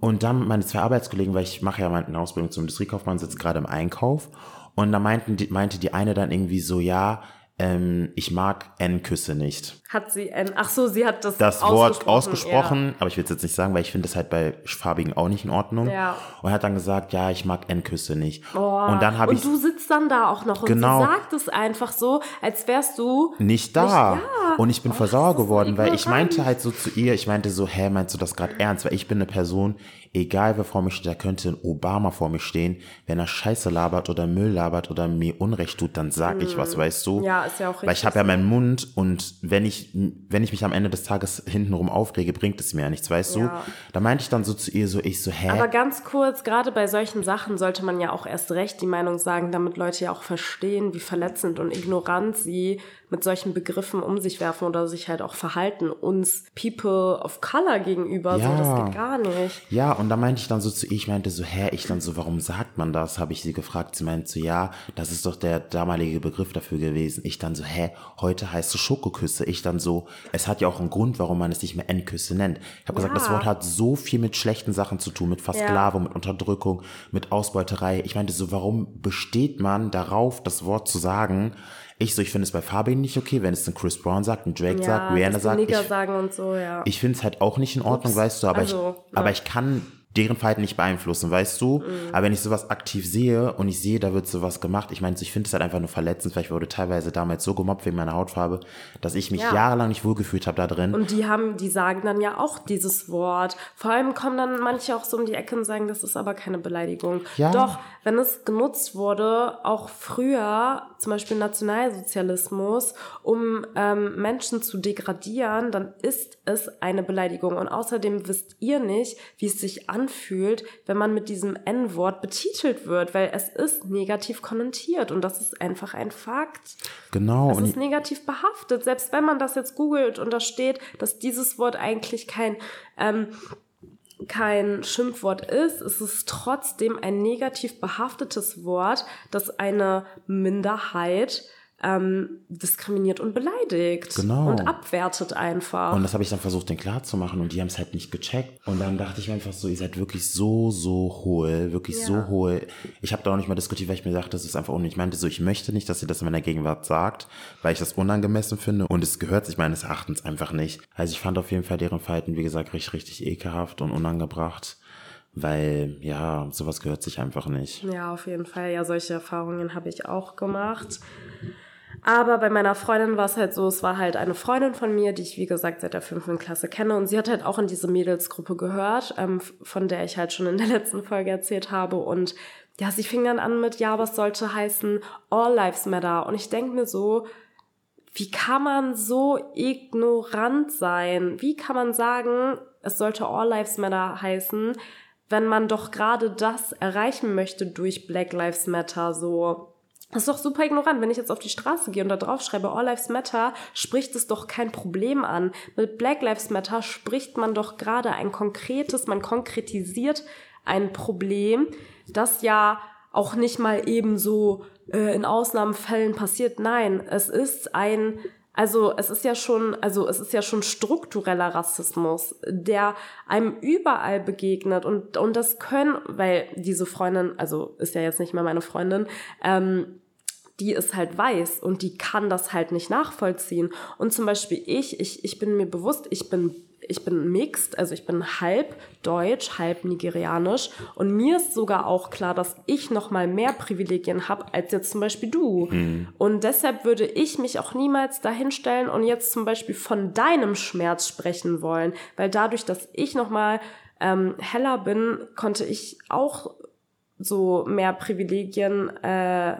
und dann meine zwei Arbeitskollegen, weil ich mache ja meine Ausbildung zum Industriekaufmann, sitze gerade im Einkauf und da meinten die, meinte die eine dann irgendwie so, ja, ähm, ich mag N-Küsse nicht. Hat sie N, ach so, sie hat das Das Wort ausgesprochen, aber ich will es jetzt nicht sagen, weil ich finde das halt bei Farbigen auch nicht in Ordnung. Ja. Und hat dann gesagt, ja, ich mag N-Küsse nicht. Oh. Und dann habe Und du sitzt dann da auch noch und Genau. sie sagt es einfach so, als wärst du nicht da. ja. Und ich bin Oh, voll das sauer ist so geworden, weil ich meinte halt so zu ihr, ich meinte so, hä, meinst du das gerade ernst? Weil ich bin eine Person, egal wer vor mir steht, da könnte ein Obama vor mir stehen, wenn er Scheiße labert oder Müll labert oder mir Unrecht tut, dann sag ich was, weißt du? Mm. Ja, ist ja auch Weil ich richtig habe ja meinen Mund und wenn ich, wenn ich mich am Ende des Tages hintenrum aufrege, bringt es mir ja nichts, weißt Ja. du? Da meinte ich dann so zu ihr so, ich so, hä? Aber ganz kurz, gerade bei solchen Sachen sollte man ja auch erst recht die Meinung sagen, damit Leute ja auch verstehen, wie verletzend und ignorant sie mit solchen Begriffen um sich werfen oder sich halt auch verhalten. Uns People of Color gegenüber, Ja. so, das geht gar nicht. Ja, und da meinte ich dann so zu ihr, ich meinte so, hä, ich dann so, warum sagt man das? Habe ich sie gefragt. Sie meinte so, ja, das ist doch der damalige Begriff dafür gewesen. Ich dann so, hä, heute heißt es Schokoküsse. Ich dann so, es hat ja auch einen Grund, warum man es nicht mehr Endküsse nennt. Ich habe gesagt, das Ja. Wort hat so viel mit schlechten Sachen zu tun, mit Versklavung, mit Unterdrückung, mit Ausbeuterei. Ich meinte so, warum besteht man darauf, das Wort zu sagen? Ich so, ich finde es bei Fabian nicht okay, wenn es ein Chris Brown sagt, ein Drake sagt, Ja, Rihanna dass die sagt. Ich, so, ja. ich finde es halt auch nicht in Ordnung, Ups. weißt du, aber, Also, ich, aber ich kann deren Verhalten nicht beeinflussen, weißt du? Mhm. Aber wenn ich sowas aktiv sehe und ich sehe, da wird sowas gemacht, ich meine, ich finde es halt einfach nur verletzend, weil ich wurde teilweise damals so gemobbt wegen meiner Hautfarbe, dass ich mich Ja. jahrelang nicht wohlgefühlt habe da drin. Und die haben, die sagen dann ja auch dieses Wort. Vor allem kommen dann manche auch so um die Ecke und sagen, das ist aber keine Beleidigung. Ja. Doch, wenn es genutzt wurde, auch früher, zum Beispiel Nationalsozialismus, um ähm, Menschen zu degradieren, dann ist es eine Beleidigung. Und außerdem wisst ihr nicht, wie es sich anfühlt, wenn man mit diesem N-Wort betitelt wird, weil es ist negativ konnotiert und das ist einfach ein Fakt. genau. Es ist negativ behaftet. Selbst wenn man das jetzt googelt und da steht, dass dieses Wort eigentlich kein, ähm, kein Schimpfwort ist, ist es trotzdem ein negativ behaftetes Wort, das eine Minderheit ähm, diskriminiert und beleidigt Genau. und abwertet einfach. Und das habe ich dann versucht, denen klarzumachen und die haben es halt nicht gecheckt. Und dann dachte ich mir einfach so, ihr seid wirklich so, so hohl, wirklich Ja. so hohl. Ich habe da auch nicht mal diskutiert, weil ich mir dachte, das ist einfach unnötig. Ich meinte so, ich möchte nicht, dass ihr das in meiner Gegenwart sagt, weil ich das unangemessen finde und es gehört sich meines Erachtens einfach nicht. Also ich fand auf jeden Fall deren Verhalten, wie gesagt, richtig, richtig ekelhaft und unangebracht, weil, ja, sowas gehört sich einfach nicht. Ja, auf jeden Fall. Ja, solche Erfahrungen habe ich auch gemacht. Aber bei meiner Freundin war es halt so, es war halt eine Freundin von mir, die ich, wie gesagt, seit der fünften Klasse kenne. Und sie hat halt auch in diese Mädelsgruppe gehört, ähm, von der ich halt schon in der letzten Folge erzählt habe. Und ja, sie fing dann an mit, ja, was sollte heißen, All Lives Matter. Und ich denke mir so, wie kann man so ignorant sein? Wie kann man sagen, es sollte All Lives Matter heißen, wenn man doch gerade das erreichen möchte durch Black Lives Matter so? Das ist doch super ignorant. Wenn ich jetzt auf die Straße gehe und da drauf schreibe All Lives Matter, spricht es doch kein Problem an. Mit Black Lives Matter spricht man doch gerade ein konkretes, man konkretisiert ein Problem, das ja auch nicht mal eben so äh, in Ausnahmefällen passiert. Nein, es ist ein also es ist ja schon, also es ist ja schon struktureller Rassismus, der einem überall begegnet und und das können, weil diese Freundin, also ist ja jetzt nicht mehr meine Freundin, ähm, die ist halt weiß und die kann das halt nicht nachvollziehen. Und zum Beispiel ich, ich, ich bin mir bewusst, ich bin, ich bin mixed, also ich bin halb deutsch, halb nigerianisch. Und mir ist sogar auch klar, dass ich noch mal mehr Privilegien habe als jetzt zum Beispiel du. Und deshalb würde ich mich auch niemals dahinstellen und jetzt zum Beispiel von deinem Schmerz sprechen wollen, weil dadurch, dass ich noch mal ähm, heller bin, konnte ich auch so mehr Privilegien äh,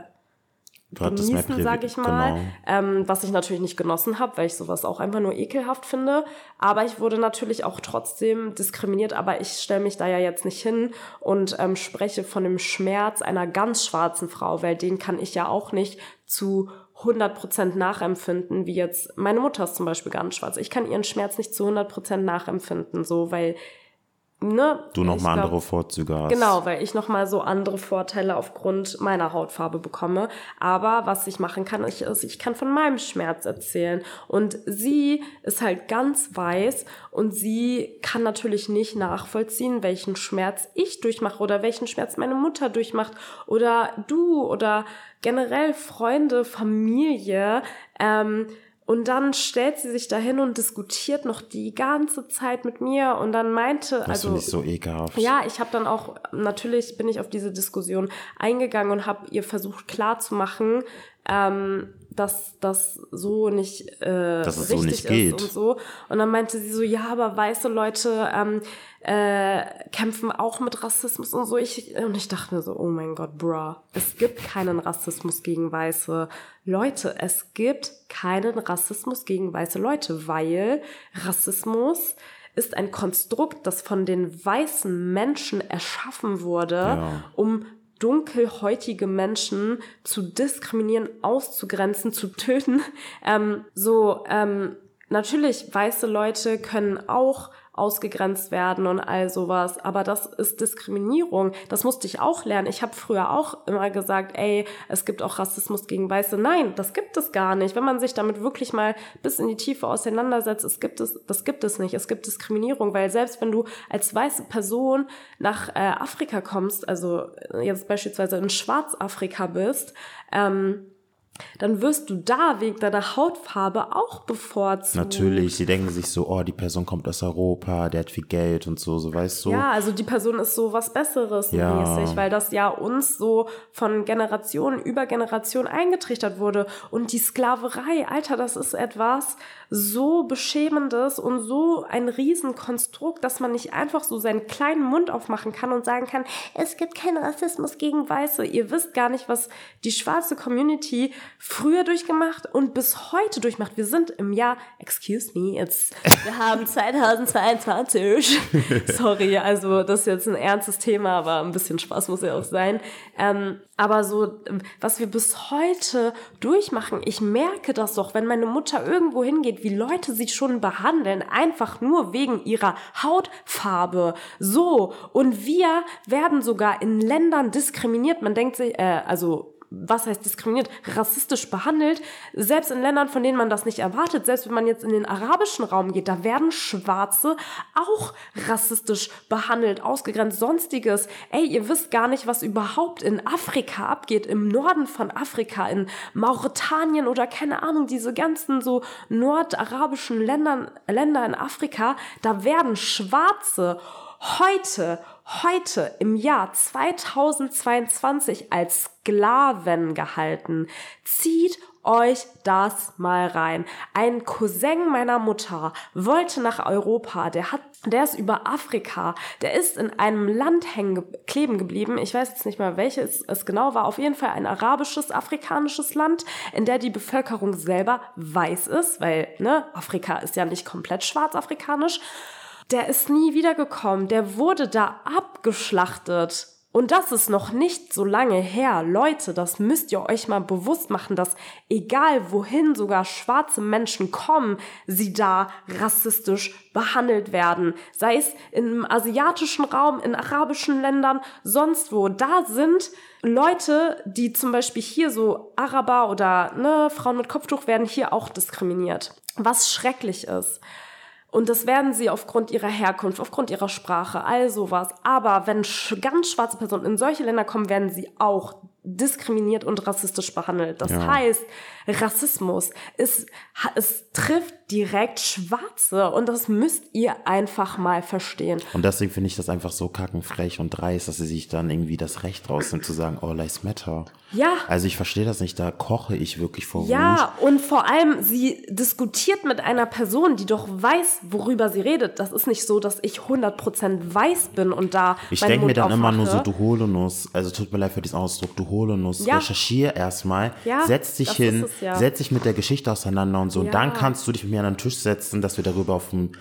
genießen, Privi- sag ich mal. Genau. Ähm, was ich natürlich nicht genossen habe, weil ich sowas auch einfach nur ekelhaft finde. Aber ich wurde natürlich auch trotzdem diskriminiert. Aber ich stelle mich da ja jetzt nicht hin und ähm, spreche von dem Schmerz einer ganz schwarzen Frau, weil den kann ich ja auch nicht zu 100% nachempfinden, wie jetzt meine Mutter ist zum Beispiel ganz schwarz. Ich kann ihren Schmerz nicht zu 100% nachempfinden, so, weil ne, Du noch ich mal glaub- andere Vorzüge hast. Genau, weil ich nochmal so andere Vorteile aufgrund meiner Hautfarbe bekomme. Aber was ich machen kann, ich, ist, ich kann von meinem Schmerz erzählen. Und sie ist halt ganz weiß und sie kann natürlich nicht nachvollziehen, welchen Schmerz ich durchmache oder welchen Schmerz meine Mutter durchmacht oder du oder generell Freunde, Familie. Ähm, und dann stellt sie sich dahin und diskutiert noch die ganze Zeit mit mir und dann meinte, Das also ich so ekelhaft. ja, ich habe dann auch, natürlich bin ich auf diese Diskussion eingegangen und habe ihr versucht klarzumachen, ähm, dass das so nicht, äh, Dass es so richtig nicht geht. ist und so. Und dann meinte sie so, ja, aber weiße Leute ähm, äh, kämpfen auch mit Rassismus und so. Ich, und ich dachte mir so, oh mein Gott, bruh, es gibt keinen Rassismus gegen weiße Leute. Es gibt keinen Rassismus gegen weiße Leute, weil Rassismus ist ein Konstrukt, das von den weißen Menschen erschaffen wurde, Ja. um dunkelhäutige Menschen zu diskriminieren, auszugrenzen, zu töten. Ähm, so, ähm, natürlich, weiße Leute können auch ausgegrenzt werden und all sowas, aber das ist Diskriminierung. Das musste ich auch lernen. Ich habe früher auch immer gesagt, ey, es gibt auch Rassismus gegen Weiße. Nein, das gibt es gar nicht. Wenn man sich damit wirklich mal bis in die Tiefe auseinandersetzt, es gibt es, das gibt es nicht. Es gibt Diskriminierung, weil selbst wenn du als weiße Person nach äh, Afrika kommst, also jetzt beispielsweise in Schwarzafrika bist, ähm, dann wirst du da wegen deiner Hautfarbe auch bevorzugt. Natürlich, die denken sich so, oh, die Person kommt aus Europa, der hat viel Geld und so, so weißt du. Ja, also die Person ist so was Besseres Ja. mäßig, weil das ja uns so von Generation über Generation eingetrichtert wurde. Und die Sklaverei, Alter, das ist etwas so Beschämendes und so ein Riesenkonstrukt, dass man nicht einfach so seinen kleinen Mund aufmachen kann und sagen kann, es gibt keinen Rassismus gegen Weiße. Ihr wisst gar nicht, was die schwarze Community früher durchgemacht und bis heute durchmacht. Wir sind im Jahr, excuse me, jetzt, wir haben 2022. Sorry, also das ist jetzt ein ernstes Thema, aber ein bisschen Spaß muss ja auch sein. Ähm, aber so, was wir bis heute durchmachen, ich merke das doch, wenn meine Mutter irgendwo hingeht, wie Leute sie schon behandeln, einfach nur wegen ihrer Hautfarbe. So. Und wir werden sogar in Ländern diskriminiert. Man denkt sich, äh, also was heißt diskriminiert, rassistisch behandelt, selbst in Ländern, von denen man das nicht erwartet, selbst wenn man jetzt in den arabischen Raum geht, da werden Schwarze auch rassistisch behandelt, ausgegrenzt, sonstiges. Ey, ihr wisst gar nicht, was überhaupt in Afrika abgeht, im Norden von Afrika, in Mauretanien oder keine Ahnung, diese ganzen so nordarabischen Ländern, Länder in Afrika, da werden Schwarze heute, heute im Jahr 2022 als Sklaven gehalten. Zieht euch das mal rein. Ein Cousin meiner Mutter wollte nach Europa, der hat, der ist über Afrika, der ist in einem Land hängen, ge- kleben geblieben. Ich weiß jetzt nicht mal, welches es genau war. Auf jeden Fall ein arabisches, afrikanisches Land, in der die Bevölkerung selber weiß ist, weil, ne, Afrika ist ja nicht komplett schwarzafrikanisch. Der ist nie wiedergekommen. Der wurde da abgeschlachtet. Und das ist noch nicht so lange her. Leute, das müsst ihr euch mal bewusst machen, dass egal wohin sogar schwarze Menschen kommen, sie da rassistisch behandelt werden. Sei es im asiatischen Raum, in arabischen Ländern, sonst wo. Da sind Leute, die zum Beispiel hier so Araber oder ne, Frauen mit Kopftuch werden hier auch diskriminiert. Was schrecklich ist. Und das werden sie aufgrund ihrer Herkunft, aufgrund ihrer Sprache, all sowas. Aber wenn ganz schwarze Personen in solche Länder kommen, werden sie auch diskriminiert und rassistisch behandelt. Das Ja. heißt, Rassismus ha- es trifft direkt Schwarze und das müsst ihr einfach mal verstehen. Und deswegen finde ich das einfach so kackenfrech und dreist, dass sie sich dann irgendwie das Recht rausnimmt zu sagen, All Lives Matter. Ja. Also ich verstehe das nicht, da koche ich wirklich vor Wut. Ja, und vor allem, sie diskutiert mit einer Person, die doch weiß, worüber sie redet. Das ist nicht so, dass ich 100% weiß bin und da Ich denke mir dann immer nur so, aufmache. du Holonuss, also tut mir leid für diesen Ausdruck, du Holonuss, Ja. recherchier erstmal, Ja, setz dich hin, ist ja. setz dich mit der Geschichte auseinander und so. Und Ja. dann kannst du dich mit mir an den Tisch setzen, dass wir darüber auf einem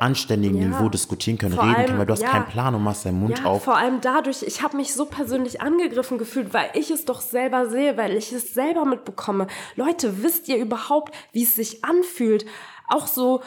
anständigen Ja. Niveau diskutieren können, Vor reden allem, können, weil du hast ja. keinen Plan und machst deinen Mund Ja, auf. vor allem dadurch, ich habe mich so persönlich angegriffen gefühlt, weil ich es doch selber sehe, weil ich es selber mitbekomme. Leute, wisst ihr überhaupt, wie es sich anfühlt, auch so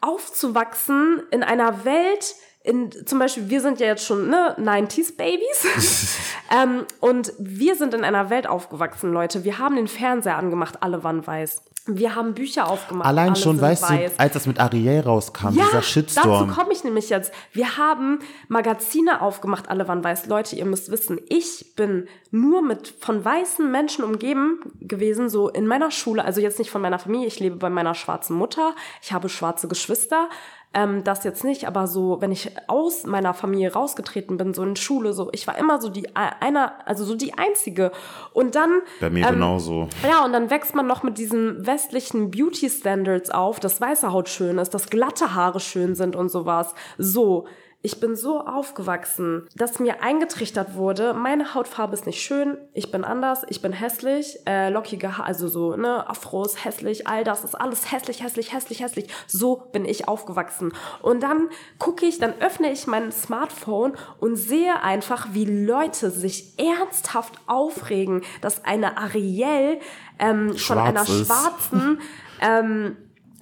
aufzuwachsen in einer Welt, in, zum Beispiel, wir sind ja jetzt schon ne, 90s Babies ähm, und wir sind in einer Welt aufgewachsen, Leute. Wir haben den Fernseher angemacht, alle waren weiß. Wir haben Bücher aufgemacht. Allein alle schon, weißt weiß. du, als das mit Ariel rauskam, Ja, dieser Shitstorm. dazu komme ich nämlich jetzt. Wir haben Magazine aufgemacht, alle waren weiß. Leute, ihr müsst wissen, ich bin nur mit von weißen Menschen umgeben gewesen, so in meiner Schule, also jetzt nicht von meiner Familie, ich lebe bei meiner schwarzen Mutter, ich habe schwarze Geschwister, ähm, das jetzt nicht, aber so, wenn ich aus meiner Familie rausgetreten bin, so in Schule, so, ich war immer so die einer, also so die einzige. Und dann Bei mir ähm, genauso. ja, und dann wächst man noch mit diesen westlichen Beauty-Standards auf, dass weiße Haut schön ist, dass glatte Haare schön sind und sowas. So. Ich bin so aufgewachsen, dass mir eingetrichtert wurde, meine Hautfarbe ist nicht schön, ich bin anders, ich bin hässlich, äh, lockige Haare, also so, ne, Afros, hässlich, all das ist alles hässlich, hässlich, hässlich, hässlich. So bin ich aufgewachsen. Und dann gucke ich, dann öffne ich mein Smartphone und sehe einfach, wie Leute sich ernsthaft aufregen, dass eine Ariel ähm, von einer schwarzen ähm,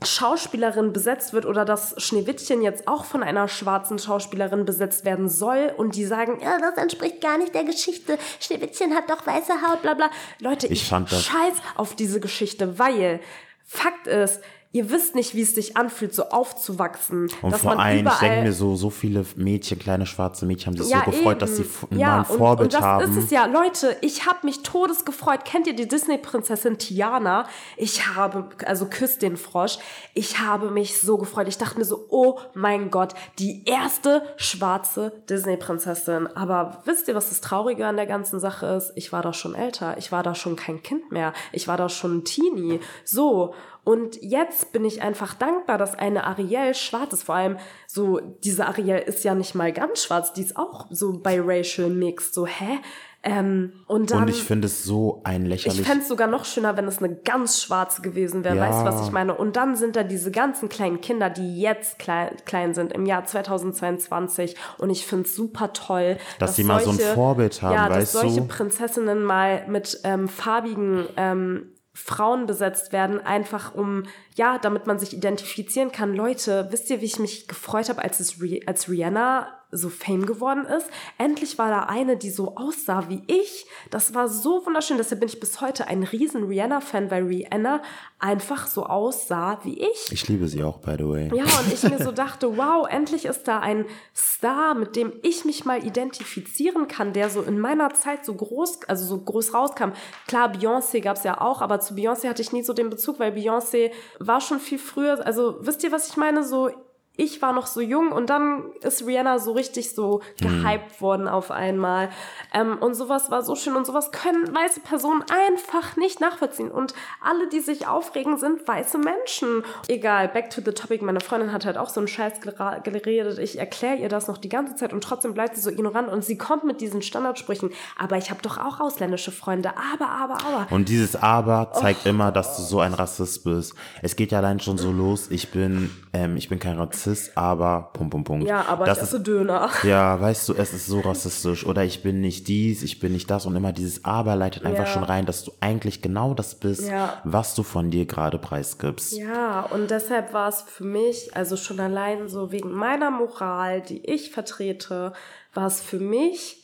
Schauspielerin besetzt wird oder dass Schneewittchen jetzt auch von einer schwarzen Schauspielerin besetzt werden soll und die sagen, ja, das entspricht gar nicht der Geschichte. Schneewittchen hat doch weiße Haut, bla bla. Leute, ich, Ich fand das- scheiß auf diese Geschichte, weil Fakt ist, ihr wisst nicht, wie es sich anfühlt, so aufzuwachsen. Und dass vor man allem, ich denke mir so, so viele Mädchen, kleine schwarze Mädchen haben sich so gefreut, dass sie eben. mal ja, ein Vorbild und, und das haben. ist es ja. Leute, ich habe mich todesgefreut. Kennt ihr die Disney-Prinzessin Tiana? Ich habe, also küsst den Frosch. Ich habe mich so gefreut. Ich dachte mir so, oh mein Gott, die erste schwarze Disney-Prinzessin. Aber wisst ihr, was das Traurige an der ganzen Sache ist? Ich war da schon älter. Ich war da schon kein Kind mehr. Ich war da schon ein Teenie. So. Und jetzt bin ich einfach dankbar, dass eine Ariel schwarz ist. Vor allem so, diese Ariel ist ja nicht mal ganz schwarz, die ist auch so biracial mixed. So, hä? Ähm, und dann. und ich finde es so ein ich lächerlich. fände es sogar noch schöner, wenn es eine ganz schwarze gewesen wäre. Ja. Weißt du, was ich meine? Und dann sind da diese ganzen kleinen Kinder, die jetzt klein, klein sind, im Jahr 2022. Und ich finde es super toll, Dass sie mal so ein Vorbild haben, ja, weißt dass solche du? Prinzessinnen mal mit ähm, farbigen ähm, Frauen besetzt werden, einfach um, ja, damit man sich identifizieren kann. Leute, wisst ihr, wie ich mich gefreut habe, als, es als Rihanna so Fame geworden ist? Endlich war da eine, die so aussah wie ich. Das war so wunderschön. Deshalb bin ich bis heute ein riesen Rihanna-Fan, weil Rihanna einfach so aussah wie ich. Ich liebe sie auch, by the way. Ja, und ich mir so dachte, wow, endlich ist da ein Star, mit dem ich mich mal identifizieren kann, der so in meiner Zeit so groß, also so groß rauskam. Klar, Beyoncé gab's ja auch, aber zu Beyoncé hatte ich nie so den Bezug, weil Beyoncé war schon viel früher, also wisst ihr, was ich meine? So, ich war noch so jung und dann ist Rihanna so richtig so gehypt worden auf einmal. Ähm, und sowas war so schön und sowas können weiße Personen einfach nicht nachvollziehen. Und alle, die sich aufregen, sind weiße Menschen. Egal, back to the topic. Meine Freundin hat halt auch so einen Scheiß geredet. Ich erkläre ihr das noch die ganze Zeit und trotzdem bleibt sie so ignorant und sie kommt mit diesen Standardsprüchen. Aber ich habe doch auch ausländische Freunde. Aber, aber, aber. Und dieses Aber zeigt Oh. immer, dass du so ein Rassist bist. Es geht ja allein schon so los. Ich bin, ähm, ich bin kein Rassist, aber Punkt, Punkt, Punkt. Ja, aber das ich ist, esse Döner. Ja, weißt du, es ist so rassistisch. Oder ich bin nicht dies, ich bin nicht das. Und immer dieses Aber leitet einfach Ja. schon rein, dass du eigentlich genau das bist, Ja. was du von dir gerade preisgibst. Ja, und deshalb war es für mich, also schon allein so wegen meiner Moral, die ich vertrete, war es für mich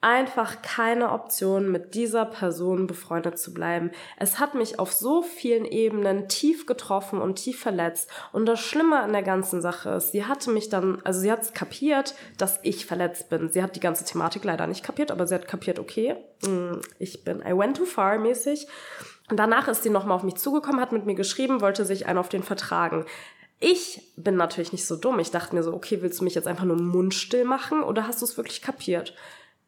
einfach keine Option, mit dieser Person befreundet zu bleiben. Es hat mich auf so vielen Ebenen tief getroffen und tief verletzt. Und das Schlimme an der ganzen Sache ist, sie hatte mich dann, also sie hat kapiert, dass ich verletzt bin. Sie hat die ganze Thematik leider nicht kapiert, aber sie hat kapiert, okay, mh, ich bin, I went too far mäßig. Und danach ist sie nochmal auf mich zugekommen, hat mit mir geschrieben, wollte sich einen auf den vertragen. Ich bin natürlich nicht so dumm. Ich dachte mir so, okay, willst du mich jetzt einfach nur mundstill machen oder hast du es wirklich kapiert?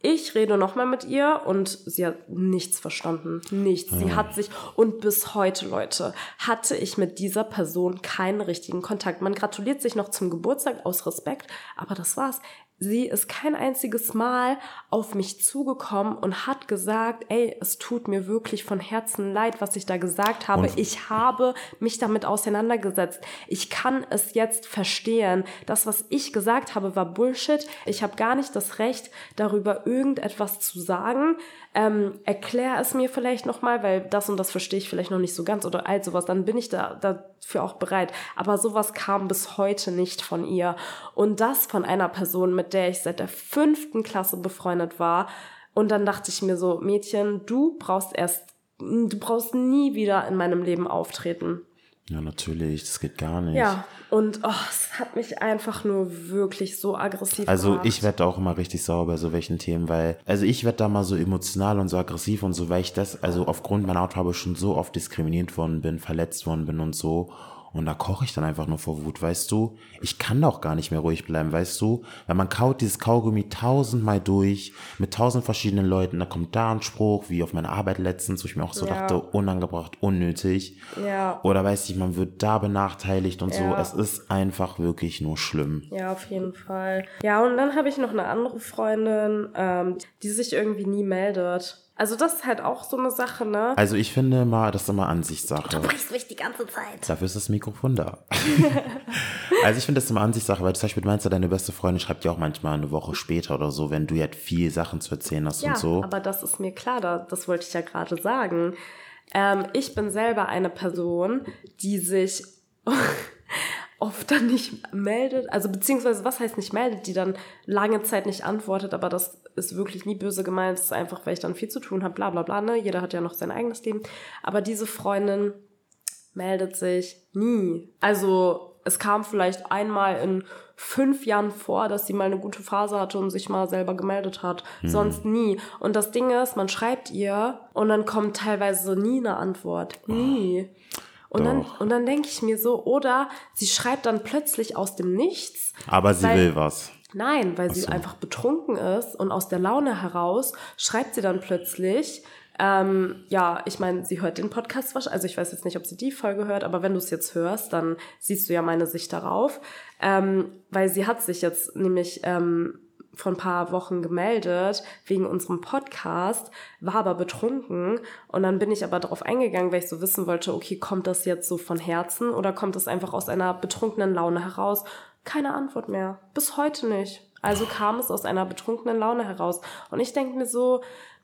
Ich rede nochmal mit ihr und sie hat nichts verstanden. Nichts. Sie hat sich, und bis heute, Leute, hatte ich mit dieser Person keinen richtigen Kontakt. Man gratuliert sich noch zum Geburtstag aus Respekt, aber das war's. Sie ist kein einziges Mal auf mich zugekommen und hat gesagt, ey, es tut mir wirklich von Herzen leid, was ich da gesagt habe. Und ich habe mich damit auseinandergesetzt. Ich kann es jetzt verstehen. Das, was ich gesagt habe, war Bullshit. Ich habe gar nicht das Recht, darüber irgendetwas zu sagen. Ähm, erklär es mir vielleicht nochmal, weil das und das verstehe ich vielleicht noch nicht so ganz oder all sowas. Dann bin ich da dafür auch bereit. Aber sowas kam bis heute nicht von ihr. Und das von einer Person, mit der ich seit der fünften Klasse befreundet war. Und dann dachte ich mir so, Mädchen, du brauchst erst, du brauchst nie wieder in meinem Leben auftreten. Ja, natürlich, das geht gar nicht. Ja, und oh, es hat mich einfach nur wirklich so aggressiv Also gemacht. ich werde auch immer richtig sauer bei so welchen Themen, weil, also ich werde da mal so emotional und so aggressiv und so, weil ich das, also aufgrund meiner Hautfarbe schon so oft diskriminiert worden bin, verletzt worden bin und so. Und da koche ich dann einfach nur vor Wut, weißt du? Ich kann doch gar nicht mehr ruhig bleiben, weißt du? Weil man kaut dieses Kaugummi tausendmal durch, mit tausend verschiedenen Leuten. Da kommt da ein Spruch, wie auf meiner Arbeit letztens, wo ich mir auch so Ja. dachte, unangebracht, unnötig. Ja. Oder weiß ich, man wird da benachteiligt und so. Ja. Es ist einfach wirklich nur schlimm. Ja, auf jeden Fall. Ja, und dann habe ich noch eine andere Freundin, ähm, die sich irgendwie nie meldet. Also das ist halt auch so eine Sache, ne? Also ich finde mal, das ist immer Ansichtssache. brichst mich die ganze Zeit. Dafür ist das Mikrofon da. also ich finde das immer Ansichtssache, weil zum Beispiel du meinst ja, deine beste Freundin schreibt dir auch manchmal eine Woche später oder so, wenn du jetzt viel Sachen zu erzählen hast Ja, und so. aber das ist mir klar, da, das wollte ich ja gerade sagen. Ähm, ich bin selber eine Person, die sich oft dann nicht meldet, also beziehungsweise was heißt nicht meldet, die dann lange Zeit nicht antwortet, aber das ist wirklich nie böse gemeint, das ist einfach, weil ich dann viel zu tun habe, bla bla bla, ne? Jeder hat ja noch sein eigenes Leben. Aber diese Freundin meldet sich nie. Also es kam vielleicht einmal in fünf Jahren vor, dass sie mal eine gute Phase hatte und sich mal selber gemeldet hat. Sonst nie. Und das Ding ist, man schreibt ihr und dann kommt teilweise nie eine Antwort. Nie. Und dann, Doch. und dann denke ich mir so, oder sie schreibt dann plötzlich aus dem Nichts. Aber sie weil- will was. Nein, weil sie so. einfach betrunken ist und aus der Laune heraus schreibt sie dann plötzlich, ähm, ja, ich meine, sie hört den Podcast wahrscheinlich, also ich weiß jetzt nicht, ob sie die Folge hört, aber wenn du es jetzt hörst, dann siehst du ja meine Sicht darauf, ähm, weil sie hat sich jetzt nämlich ähm, vor ein paar Wochen gemeldet wegen unserem Podcast, war aber betrunken und dann bin ich aber darauf eingegangen, weil ich so wissen wollte, okay, kommt das jetzt so von Herzen oder kommt das einfach aus einer betrunkenen Laune heraus? Keine Antwort mehr. Bis heute nicht. Also kam es aus einer betrunkenen Laune heraus. Und ich denke mir so,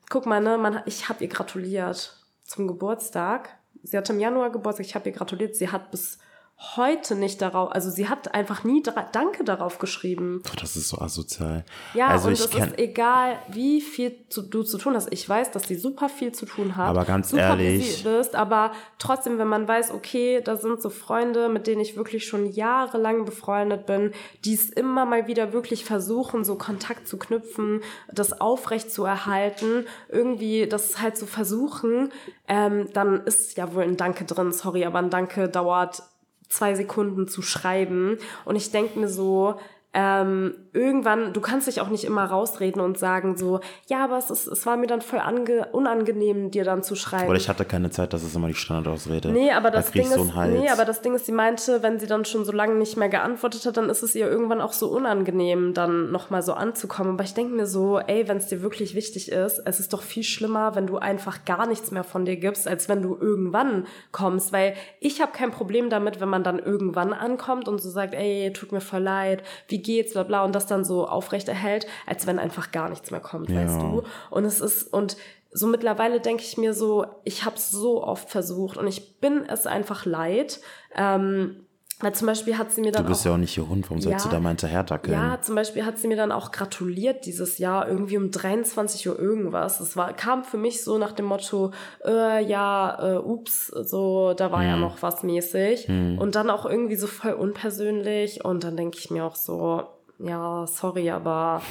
guck mal, ne, man, ich habe ihr gratuliert zum Geburtstag. Sie hatte im Januar Geburtstag, ich habe ihr gratuliert. Sie hat bis heute nicht darauf, also sie hat einfach nie Danke darauf geschrieben. Doch, das ist so asozial. Ja, also und ich es ist egal, wie viel zu, du zu tun hast. Ich weiß, dass sie super viel zu tun hat. Aber ganz super ehrlich- bist, aber trotzdem, wenn man weiß, okay, da sind so Freunde, mit denen ich wirklich schon jahrelang befreundet bin, die es immer mal wieder wirklich versuchen, so Kontakt zu knüpfen, das aufrecht zu erhalten, irgendwie das halt zu versuchen, ähm, dann ist ja wohl ein Danke drin. Sorry, aber ein Danke dauert zwei Sekunden zu schreiben. Und ich denke mir so, ähm, irgendwann, du kannst dich auch nicht immer rausreden und sagen so, ja, aber es, ist, es war mir dann voll ange unangenehm, dir dann zu schreiben. oder ich hatte keine Zeit, das ist immer die Standardausrede. Nee, aber Da das Ding so ist, Hals. nee, aber das Ding ist, sie meinte, wenn sie dann schon so lange nicht mehr geantwortet hat, dann ist es ihr irgendwann auch so unangenehm, dann nochmal so anzukommen. Aber ich denke mir so, ey, wenn es dir wirklich wichtig ist, es ist doch viel schlimmer, wenn du einfach gar nichts mehr von dir gibst, als wenn du irgendwann kommst. Weil ich habe kein Problem damit, wenn man dann irgendwann ankommt und so sagt, ey, tut mir voll leid, wie geht's, bla bla, und das dann so aufrechterhält, als wenn einfach gar nichts mehr kommt, Ja. weißt du? Und es ist, und so mittlerweile denke ich mir so, ich habe es so oft versucht und ich bin es einfach leid. Ähm, weil zum Beispiel hat sie mir du dann bist auch, ja auch nicht ihr Hund, warum sollst Ja. du da mal hinterhertackeln? ja, zum Beispiel hat sie mir dann auch gratuliert dieses Jahr irgendwie um 23 Uhr irgendwas. Das war kam für mich so nach dem Motto, äh, ja, äh, ups, so da war Hm. ja noch was mäßig und dann auch irgendwie so voll unpersönlich und dann denke ich mir auch so, ja, sorry, aber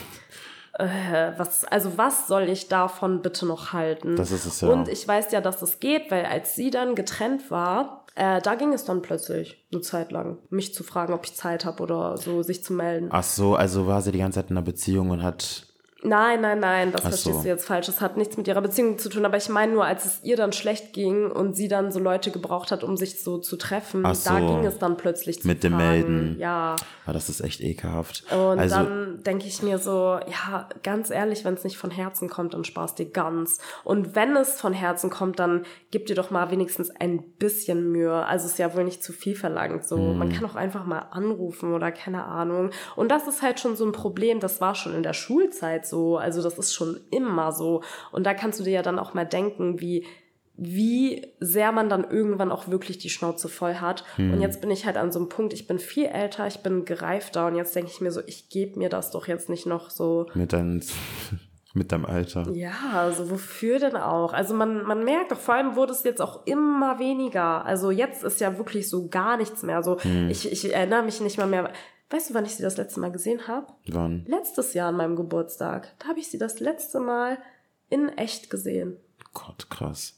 äh, was, also was soll ich davon bitte noch halten? Das ist es ja. Und ich weiß ja, dass es geht, weil als sie dann getrennt war, äh, da ging es dann plötzlich eine Zeit lang, mich zu fragen, ob ich Zeit habe oder so, sich zu melden. Ach so, also war sie die ganze Zeit in einer Beziehung und hat Nein, nein, nein, das Ach verstehst so. du jetzt falsch. Das hat nichts mit ihrer Beziehung zu tun. Aber ich meine nur, als es ihr dann schlecht ging und sie dann so Leute gebraucht hat, um sich so zu treffen, Ach da so. ging es dann plötzlich zu Mit dem Fragen. Melden. Ja. Aber das ist echt ekelhaft. Und also, dann denke ich mir so, ja, ganz ehrlich, wenn es nicht von Herzen kommt, dann sparst dir ganz. Und wenn es von Herzen kommt, dann gib dir doch mal wenigstens ein bisschen Mühe. Also es ist ja wohl nicht zu viel verlangt. So, man kann auch einfach mal anrufen oder keine Ahnung. Und das ist halt schon so ein Problem. Das war schon in der Schulzeit so. Also das ist schon immer so. Und da kannst du dir ja dann auch mal denken, wie wie sehr man dann irgendwann auch wirklich die Schnauze voll hat. Und jetzt bin ich halt an so einem Punkt, ich bin viel älter, ich bin gereifter und jetzt denke ich mir so, ich gebe mir das doch jetzt nicht noch so. mit, dein, mit deinem Alter. Ja, also wofür denn auch? Also man, man merkt doch, vor allem wurde es jetzt auch immer weniger. Also jetzt ist ja wirklich so gar nichts mehr. So, ich, ich erinnere mich nicht mal mehr. Weißt du, wann ich sie das letzte Mal gesehen habe? Wann? Letztes Jahr an meinem Geburtstag. Da habe ich sie das letzte Mal in echt gesehen. Gott, krass.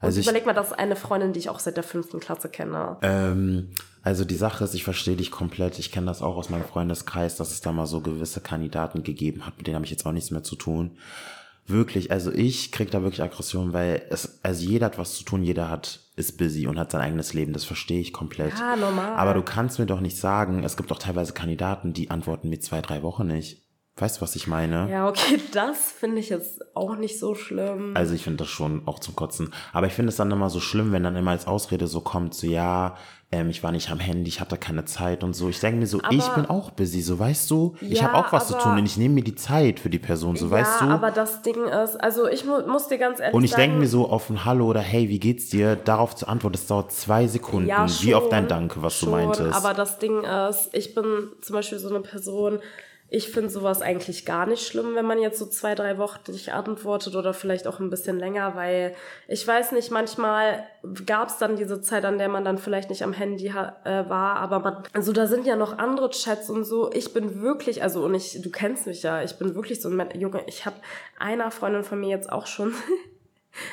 Also ich, überleg mal, das ist eine Freundin, die ich auch seit der fünften Klasse kenne. Ähm, also die Sache ist, ich verstehe dich komplett. Ich kenne das auch aus meinem Freundeskreis, dass es da mal so gewisse Kandidaten gegeben hat, mit denen habe ich jetzt auch nichts mehr zu tun. Wirklich, also ich krieg da wirklich Aggression, weil es, also jeder hat was zu tun, jeder hat, ist busy und hat sein eigenes Leben, das verstehe ich komplett. Ja, normal. Aber du kannst mir doch nicht sagen, es gibt doch teilweise Kandidaten, die antworten mir zwei, drei Wochen nicht. Weißt du, was ich meine? Ja, okay, das finde ich jetzt auch nicht so schlimm. Also ich finde das schon auch zum Kotzen. Aber ich finde es dann immer so schlimm, wenn dann immer als Ausrede so kommt, so ja, ähm, ich war nicht am Handy, ich hatte keine Zeit und so. Ich denke mir so, ich bin auch busy, so weißt du. ich Ja, habe auch was zu aber- tun und ich nehme mir die Zeit für die Person, so weißt ja, du. aber das Ding ist, also ich mu muss dir ganz ehrlich und ich sagen, denke mir so auf ein Hallo oder hey, wie geht's dir? Darauf zu antworten, das dauert zwei Sekunden. ja, wie auf schon, dein Danke, was schon, du meintest. Aber das Ding ist, ich bin zum Beispiel so eine Person, ich finde sowas eigentlich gar nicht schlimm, wenn man jetzt so zwei, drei Wochen nicht antwortet oder vielleicht auch ein bisschen länger, weil ich weiß nicht, manchmal gab es dann diese Zeit, an der man dann vielleicht nicht am Handy ha- äh, war, aber man, also da sind ja noch andere Chats und so. Ich bin wirklich, also und ich, du kennst mich ja, ich bin wirklich so ein Junge, ich habe einer Freundin von mir jetzt auch schon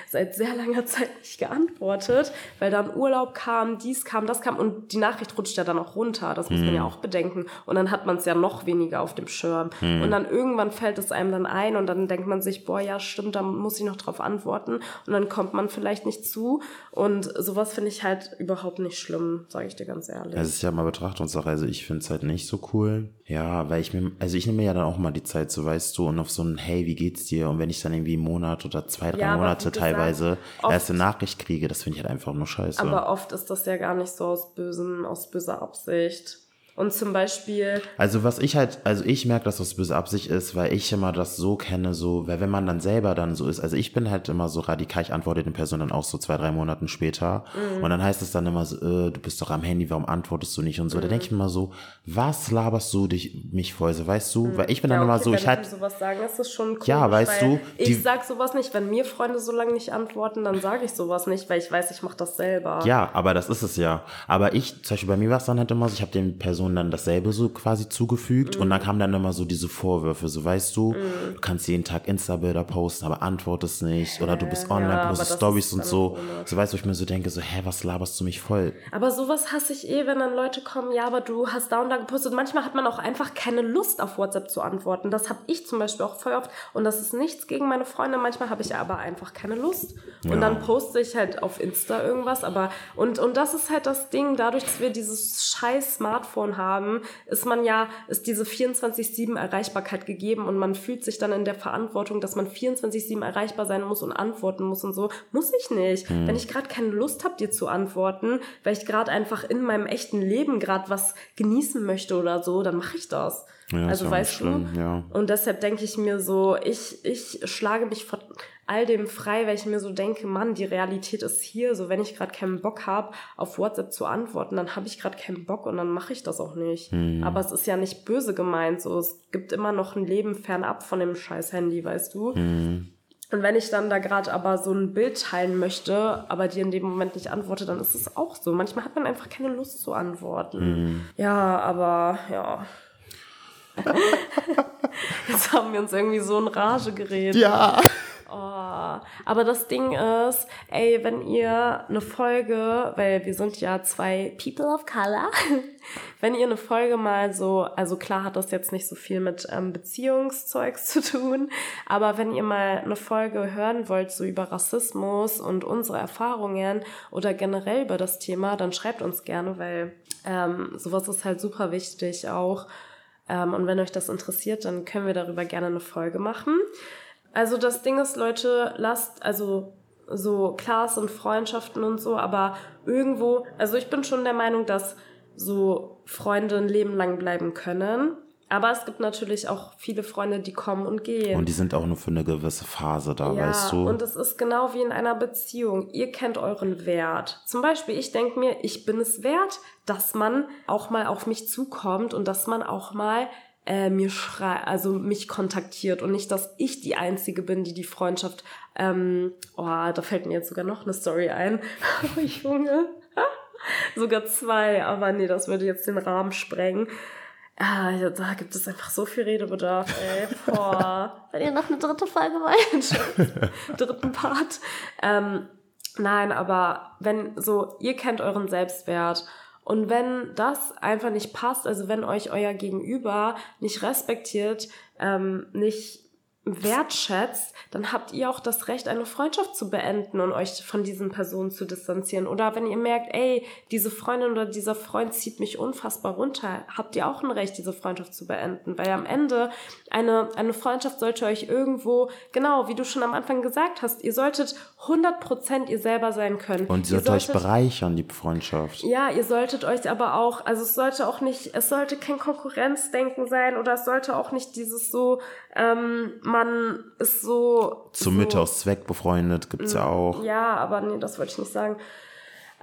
seit sehr langer Zeit nicht geantwortet, weil dann Urlaub kam, dies kam, das kam und die Nachricht rutscht ja dann auch runter. Das muss man ja auch bedenken. Und dann hat man es ja noch weniger auf dem Schirm. Und dann irgendwann fällt es einem dann ein und dann denkt man sich, boah, ja, stimmt, da muss ich noch drauf antworten. Und dann kommt man vielleicht nicht zu. Und sowas finde ich halt überhaupt nicht schlimm, sage ich dir ganz ehrlich. Es ist ja mal Betrachtungssache. Also ich finde es halt nicht so cool. Ja, weil ich mir, also ich nehme mir ja dann auch mal die Zeit, so weißt du, und auf so ein Hey, wie geht's dir? Und wenn ich dann irgendwie einen Monat oder zwei, drei Ja, Monate gesagt, teilweise oft- erst eine Nachricht kriege, das finde ich halt einfach nur scheiße. Aber oft ist das ja gar nicht so aus bösen, aus böser Absicht. Und zum Beispiel, Also was ich halt, also ich merke, dass das böse Absicht ist, weil ich immer das so kenne, so, weil wenn man dann selber dann so ist, also ich bin halt immer so radikal, ich antworte den Personen dann auch so zwei, drei Monaten später Mhm. und dann heißt es dann immer so, äh, du bist doch am Handy, warum antwortest du nicht und so. Da Mhm. denke ich mir immer so, was laberst du dich mich voll, so, weißt du, weil ich bin dann Mhm. ja, immer okay, so, wenn ich halt, sowas sagen, ist das schon komisch, Ja, weißt du, die- ich sag sowas nicht, wenn mir Freunde so lange nicht antworten, dann sage ich sowas nicht, weil ich weiß, ich mache das selber. Ja, aber das ist es ja. Aber ich, zum Beispiel bei mir war es dann halt immer so, ich habe den Personen dann dasselbe so quasi zugefügt und Mhm. dann kamen dann immer so diese Vorwürfe, so weißt du, du kannst jeden Tag Insta-Bilder posten, aber antwortest nicht oder du bist online, ja, postest Stories und so. komisch. So weißt du, ich mir so denke, so, hä, was laberst du mich voll? Aber sowas hasse ich eh, wenn dann Leute kommen, ja, aber du hast da und da gepostet. Manchmal hat man auch einfach keine Lust auf WhatsApp zu antworten. Das habe ich zum Beispiel auch voll oft. Und das ist nichts gegen meine Freunde. Manchmal habe ich aber einfach keine Lust. Und Ja. dann poste ich halt auf Insta irgendwas. Aber und, und das ist halt das Ding, dadurch, dass wir dieses scheiß Smartphone haben, ist man ja, ist diese 24-7 Erreichbarkeit gegeben und man fühlt sich dann in der Verantwortung, dass man 24-7 erreichbar sein muss und antworten muss und so. Muss ich nicht. Hm. Wenn ich gerade keine Lust habe, dir zu antworten, weil ich gerade einfach in meinem echten Leben gerade was genießen möchte oder so, dann mache ich das. Ja, also weißt schlimm, du? ja. Und deshalb denke ich mir so, ich, ich schlage mich von all dem frei, weil ich mir so denke, Mann, die Realität ist hier. So, wenn ich gerade keinen Bock habe, auf WhatsApp zu antworten, dann habe ich gerade keinen Bock und dann mache ich das auch nicht. Hm. Aber es ist ja nicht böse gemeint. So, es gibt immer noch ein Leben fernab von dem scheiß Handy, weißt du? Hm. Und wenn ich dann da gerade aber so ein Bild teilen möchte, aber dir in dem Moment nicht antworte, dann ist es auch so. Manchmal hat man einfach keine Lust zu antworten. Hm. Ja, aber ja. Jetzt haben wir uns irgendwie so in Rage geredet. Ja. Oh, aber das Ding ist, ey, wenn ihr eine Folge, weil wir sind ja zwei People of Color, wenn ihr eine Folge mal so, also klar hat das jetzt nicht so viel mit ähm, Beziehungszeugs zu tun, aber wenn ihr mal eine Folge hören wollt, so über Rassismus und unsere Erfahrungen oder generell über das Thema, dann schreibt uns gerne, weil ähm, sowas ist halt super wichtig auch. Ähm, und wenn euch das interessiert, dann können wir darüber gerne eine Folge machen. Also das Ding ist, Leute, lasst, also so klar sind Freundschaften und so, aber irgendwo, also ich bin schon der Meinung, dass so Freunde ein Leben lang bleiben können. Aber es gibt natürlich auch viele Freunde, die kommen und gehen. Und die sind auch nur für eine gewisse Phase da, ja, weißt du? Und es ist genau wie in einer Beziehung. Ihr kennt euren Wert. Zum Beispiel, ich denke mir, ich bin es wert, dass man auch mal auf mich zukommt und dass man auch mal äh, mir schrei also mich kontaktiert und nicht, dass ich die Einzige bin, die die Freundschaft, ähm, oh, da fällt mir jetzt sogar noch eine Story ein. oh, Junge. sogar zwei, aber nee, das würde jetzt den Rahmen sprengen. Ah, da gibt es einfach so viel Redebedarf, ey. Boah. Wenn ihr noch eine dritte Folge wollt, dritten Part. Ähm, nein, aber wenn so, ihr kennt euren Selbstwert und wenn das einfach nicht passt, also wenn euch euer Gegenüber nicht respektiert, ähm, nicht wertschätzt, dann habt ihr auch das Recht, eine Freundschaft zu beenden und euch von diesen Personen zu distanzieren. Oder wenn ihr merkt, ey, diese Freundin oder dieser Freund zieht mich unfassbar runter, habt ihr auch ein Recht, diese Freundschaft zu beenden. Weil am Ende eine, eine Freundschaft sollte euch irgendwo, genau, wie du schon am Anfang gesagt hast, ihr solltet 100% ihr selber sein können. Und sie sollte euch bereichern, die Freundschaft. Ja, ihr solltet euch aber auch, also es sollte auch nicht, es sollte kein Konkurrenzdenken sein oder es sollte auch nicht dieses so, ähm, man ist so. Zur so, Mitte aus Zweck befreundet gibt's ja auch. Ja, aber nee, das wollte ich nicht sagen.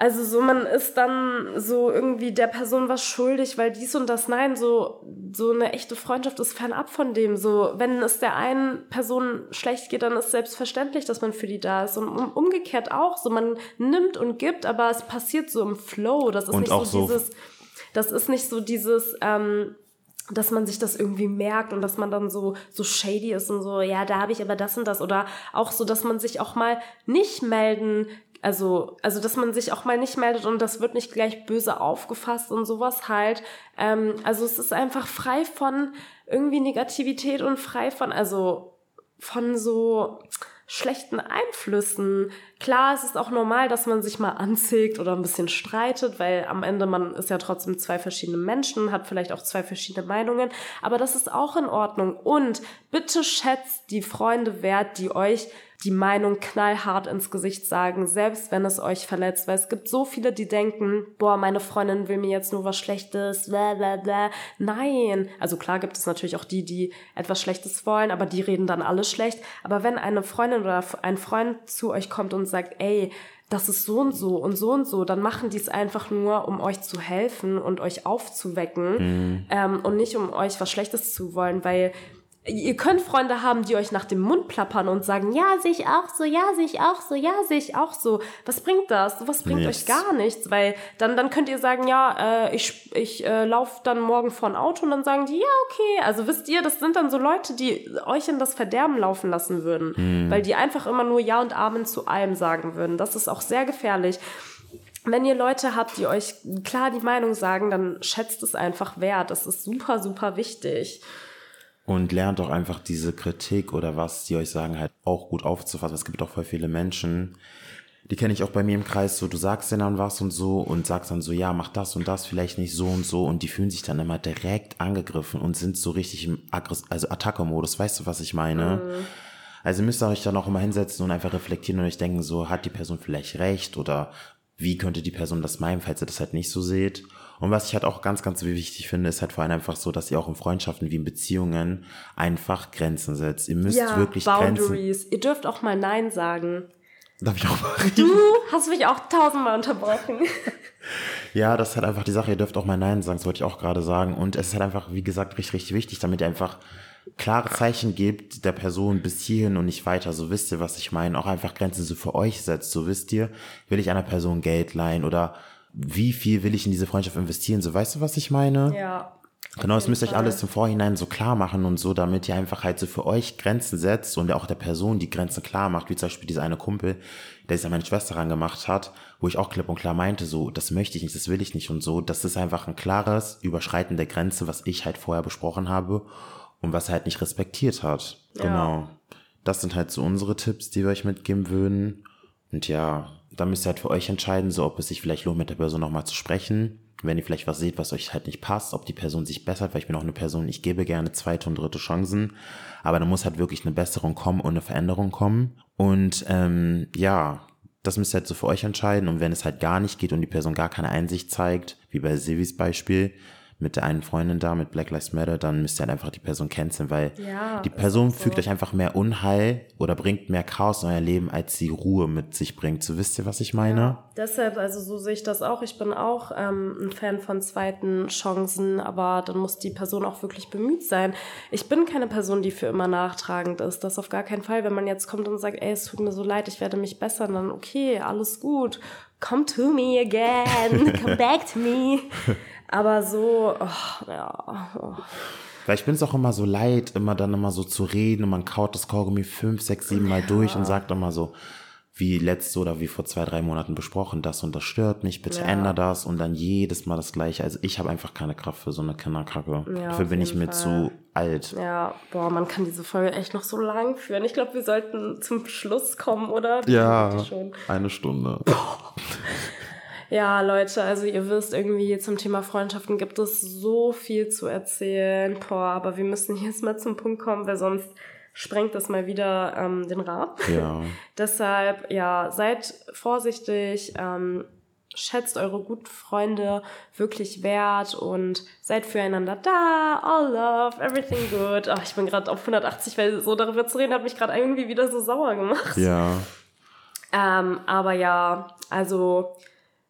Also so, man ist dann so irgendwie der Person was schuldig, weil dies und das, nein, so, so eine echte Freundschaft ist fernab von dem. So, wenn es der einen Person schlecht geht, dann ist selbstverständlich, dass man für die da ist. Und um, umgekehrt auch, so, man nimmt und gibt, aber es passiert so im Flow. Das ist Und nicht so so- dieses, das ist nicht so dieses, ähm, dass man sich das irgendwie merkt und dass man dann so so shady ist und so ja da habe ich aber das und das oder auch so dass man sich auch mal nicht melden also also dass man sich auch mal nicht meldet und das wird nicht gleich böse aufgefasst und sowas halt ähm, also es ist einfach frei von irgendwie Negativität und frei von also von so schlechten Einflüssen. Klar, es ist auch normal, dass man sich mal anzieht oder ein bisschen streitet, weil am Ende man ist ja trotzdem zwei verschiedene Menschen, hat vielleicht auch zwei verschiedene Meinungen, aber das ist auch in Ordnung. Und bitte schätzt die Freunde wert, die euch die Meinung knallhart ins Gesicht sagen, selbst wenn es euch verletzt, weil es gibt so viele, die denken, boah, meine Freundin will mir jetzt nur was Schlechtes, bla bla bla. Nein. Also klar gibt es natürlich auch die, die etwas Schlechtes wollen, aber die reden dann alles schlecht. Aber wenn eine Freundin oder ein Freund zu euch kommt und sagt, ey, das ist so und so und so und so, dann machen die es einfach nur, um euch zu helfen und euch aufzuwecken ähm, und nicht um euch was Schlechtes zu wollen, weil ihr könnt Freunde haben, die euch nach dem Mund plappern und sagen, ja, sehe ich auch so, ja, sehe ich auch so, ja, sehe ich auch so. Was bringt das? Was bringt Nichts. euch gar nichts, weil dann, dann könnt ihr sagen, ja, äh, ich, ich äh, laufe dann morgen vor ein Auto und dann sagen die, ja, okay. Also wisst ihr, das sind dann so Leute, die euch in das Verderben laufen lassen würden, weil die einfach immer nur Ja und Amen zu allem sagen würden. Das ist auch sehr gefährlich. Wenn ihr Leute habt, die euch klar die Meinung sagen, dann schätzt es einfach wert. Das ist super, super wichtig. Und lernt auch einfach diese Kritik oder was die euch sagen halt auch gut aufzufassen. Es gibt auch voll viele Menschen, die kenne ich auch bei mir im Kreis, so du sagst denen dann was und so und sagst dann so, ja, mach das und das, vielleicht nicht so und so und die fühlen sich dann immer direkt angegriffen und sind so richtig im Aggress also Attacke-Modus, weißt du, was ich meine? Also müsst ihr euch dann auch immer hinsetzen und einfach reflektieren und euch denken, so hat die Person vielleicht recht oder wie könnte die Person das meinen, falls ihr das halt nicht so seht. Und was ich halt auch ganz, ganz wichtig finde, ist halt vor allem einfach so, dass ihr auch in Freundschaften wie in Beziehungen einfach Grenzen setzt. Ihr müsst wirklich Grenzen. Boundaries. Ihr dürft auch mal Nein sagen. Darf ich auch mal Du hast mich auch tausendmal unterbrochen. Ja, das ist halt einfach die Sache. Ihr dürft auch mal Nein sagen, das wollte ich auch gerade sagen. Und es ist halt einfach, wie gesagt, richtig, richtig wichtig, damit ihr einfach klare Zeichen gebt der Person bis hierhin und nicht weiter. So wisst ihr, was ich meine. Auch einfach Grenzen so für euch setzt. So wisst ihr, will ich einer Person Geld leihen oder wie viel will ich in diese Freundschaft investieren? So weißt du, was ich meine? Ja. Genau, das müsst ihr euch alles im Vorhinein so klar machen und so, damit ihr einfach halt so für euch Grenzen setzt und auch der Person die Grenzen klar macht, wie zum Beispiel dieser eine Kumpel, der sich an meine Schwester rangemacht hat, wo ich auch klipp und klar meinte, so, das möchte ich nicht, das will ich nicht und so. Das ist einfach ein klares Überschreiten der Grenze, was ich halt vorher besprochen habe und was er halt nicht respektiert hat. Ja. Genau. Das sind halt so unsere Tipps, die wir euch mitgeben würden. Und ja, da müsst ihr halt für euch entscheiden, so ob es sich vielleicht lohnt, mit der Person nochmal zu sprechen. Wenn ihr vielleicht was seht, was euch halt nicht passt, ob die Person sich bessert, weil ich bin auch eine Person, ich gebe gerne zweite und dritte Chancen. Aber da muss halt wirklich eine Besserung kommen und eine Veränderung kommen. Und ähm, ja, das müsst ihr halt so für euch entscheiden. Und wenn es halt gar nicht geht und die Person gar keine Einsicht zeigt, wie bei Silvis Beispiel, mit der einen Freundin da, mit Black Lives Matter, dann müsst ihr halt einfach die Person canceln, weil Ja, die Person so. fügt euch einfach mehr Unheil oder bringt mehr Chaos in euer Leben, als sie Ruhe mit sich bringt. So wisst ihr, was ich meine? Deshalb, also so sehe ich das auch. Ich bin auch ähm, ein Fan von zweiten Chancen, aber dann muss die Person auch wirklich bemüht sein. Ich bin keine Person, die für immer nachtragend ist. Das auf gar keinen Fall. Wenn man jetzt kommt und sagt, ey, es tut mir so leid, ich werde mich bessern, dann okay, alles gut. Come to me again. Come back to me. Aber so, oh, ja. Oh. Weil ich bin es auch immer so leid, immer dann immer so zu reden und man kaut das Kaugummi fünf, sechs, sieben Mal durch und sagt immer so, wie letzte oder wie vor zwei, drei Monaten besprochen, das und das stört mich, bitte Ja. änder das und dann jedes Mal das gleiche. Also ich habe einfach keine Kraft für so eine Kinderkacke. Ja, Dafür bin ich mir Fall. zu alt. Ja, boah, man kann diese Folge echt noch so lang führen. Ich glaube, wir sollten zum Schluss kommen, oder? Wir Ja, eine Stunde. Ja, Leute, also ihr wisst irgendwie zum Thema Freundschaften gibt es so viel zu erzählen. Boah, aber wir müssen jetzt mal zum Punkt kommen, weil sonst sprengt das mal wieder ähm, den Rahmen. Ja. Deshalb, ja, seid vorsichtig, ähm, schätzt eure guten Freunde wirklich wert und seid füreinander da. All love, everything good. Ach, ich bin gerade auf 180, weil so darüber zu reden hat mich gerade irgendwie wieder so sauer gemacht. Ja. Ähm, aber ja, also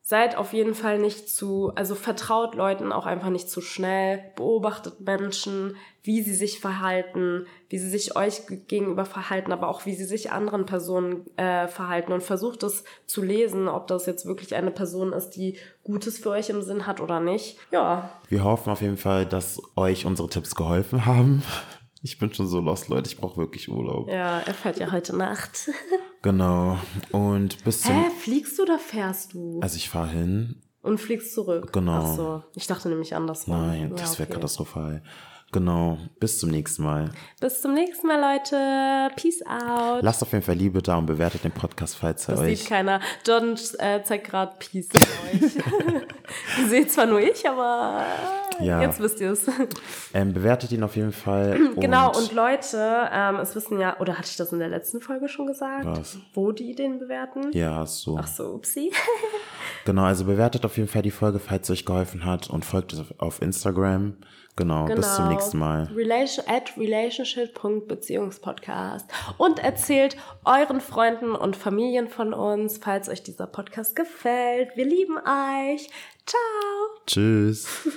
seid auf jeden Fall nicht zu, also vertraut Leuten auch einfach nicht zu schnell, beobachtet Menschen, wie sie sich verhalten, wie sie sich euch gegenüber verhalten, aber auch wie sie sich anderen Personen äh, verhalten und versucht es zu lesen, ob das jetzt wirklich eine Person ist, die Gutes für euch im Sinn hat oder nicht. Ja, Wir hoffen auf jeden Fall, dass euch unsere Tipps geholfen haben. Ich bin schon so lost, Leute. Ich brauche wirklich Urlaub. ja, er fährt ja heute Nacht. Genau. Und bis zum. Hä, fliegst du oder fährst du? Also ich fahre hin. Und fliegst zurück? Genau. Ach so, ich dachte nämlich andersrum. Nein, Ja, das wäre okay. katastrophal. Genau. Bis zum nächsten Mal. Bis zum nächsten Mal, Leute. Peace out. Lasst auf jeden Fall Liebe da und bewertet den Podcast, falls er das sieht euch. keiner. John äh, zeigt gerade Peace an euch. Seht zwar nur ich, aber Ja. jetzt wisst ihr es. Ähm, bewertet ihn auf jeden Fall. genau, und Leute, ähm, es wissen ja, oder hatte ich das in der letzten Folge schon gesagt? Was? Wo die den bewerten? Ja, so. Ach so, upsie. Genau, also bewertet auf jeden Fall die Folge, falls es euch geholfen hat und folgt auf- auf Instagram. Genau, bis zum Genau. nächsten Mal. Relation, at relationship.beziehungspodcast. Und erzählt euren Freunden und Familien von uns, falls euch dieser Podcast gefällt. Wir lieben euch. Ciao. Tschüss.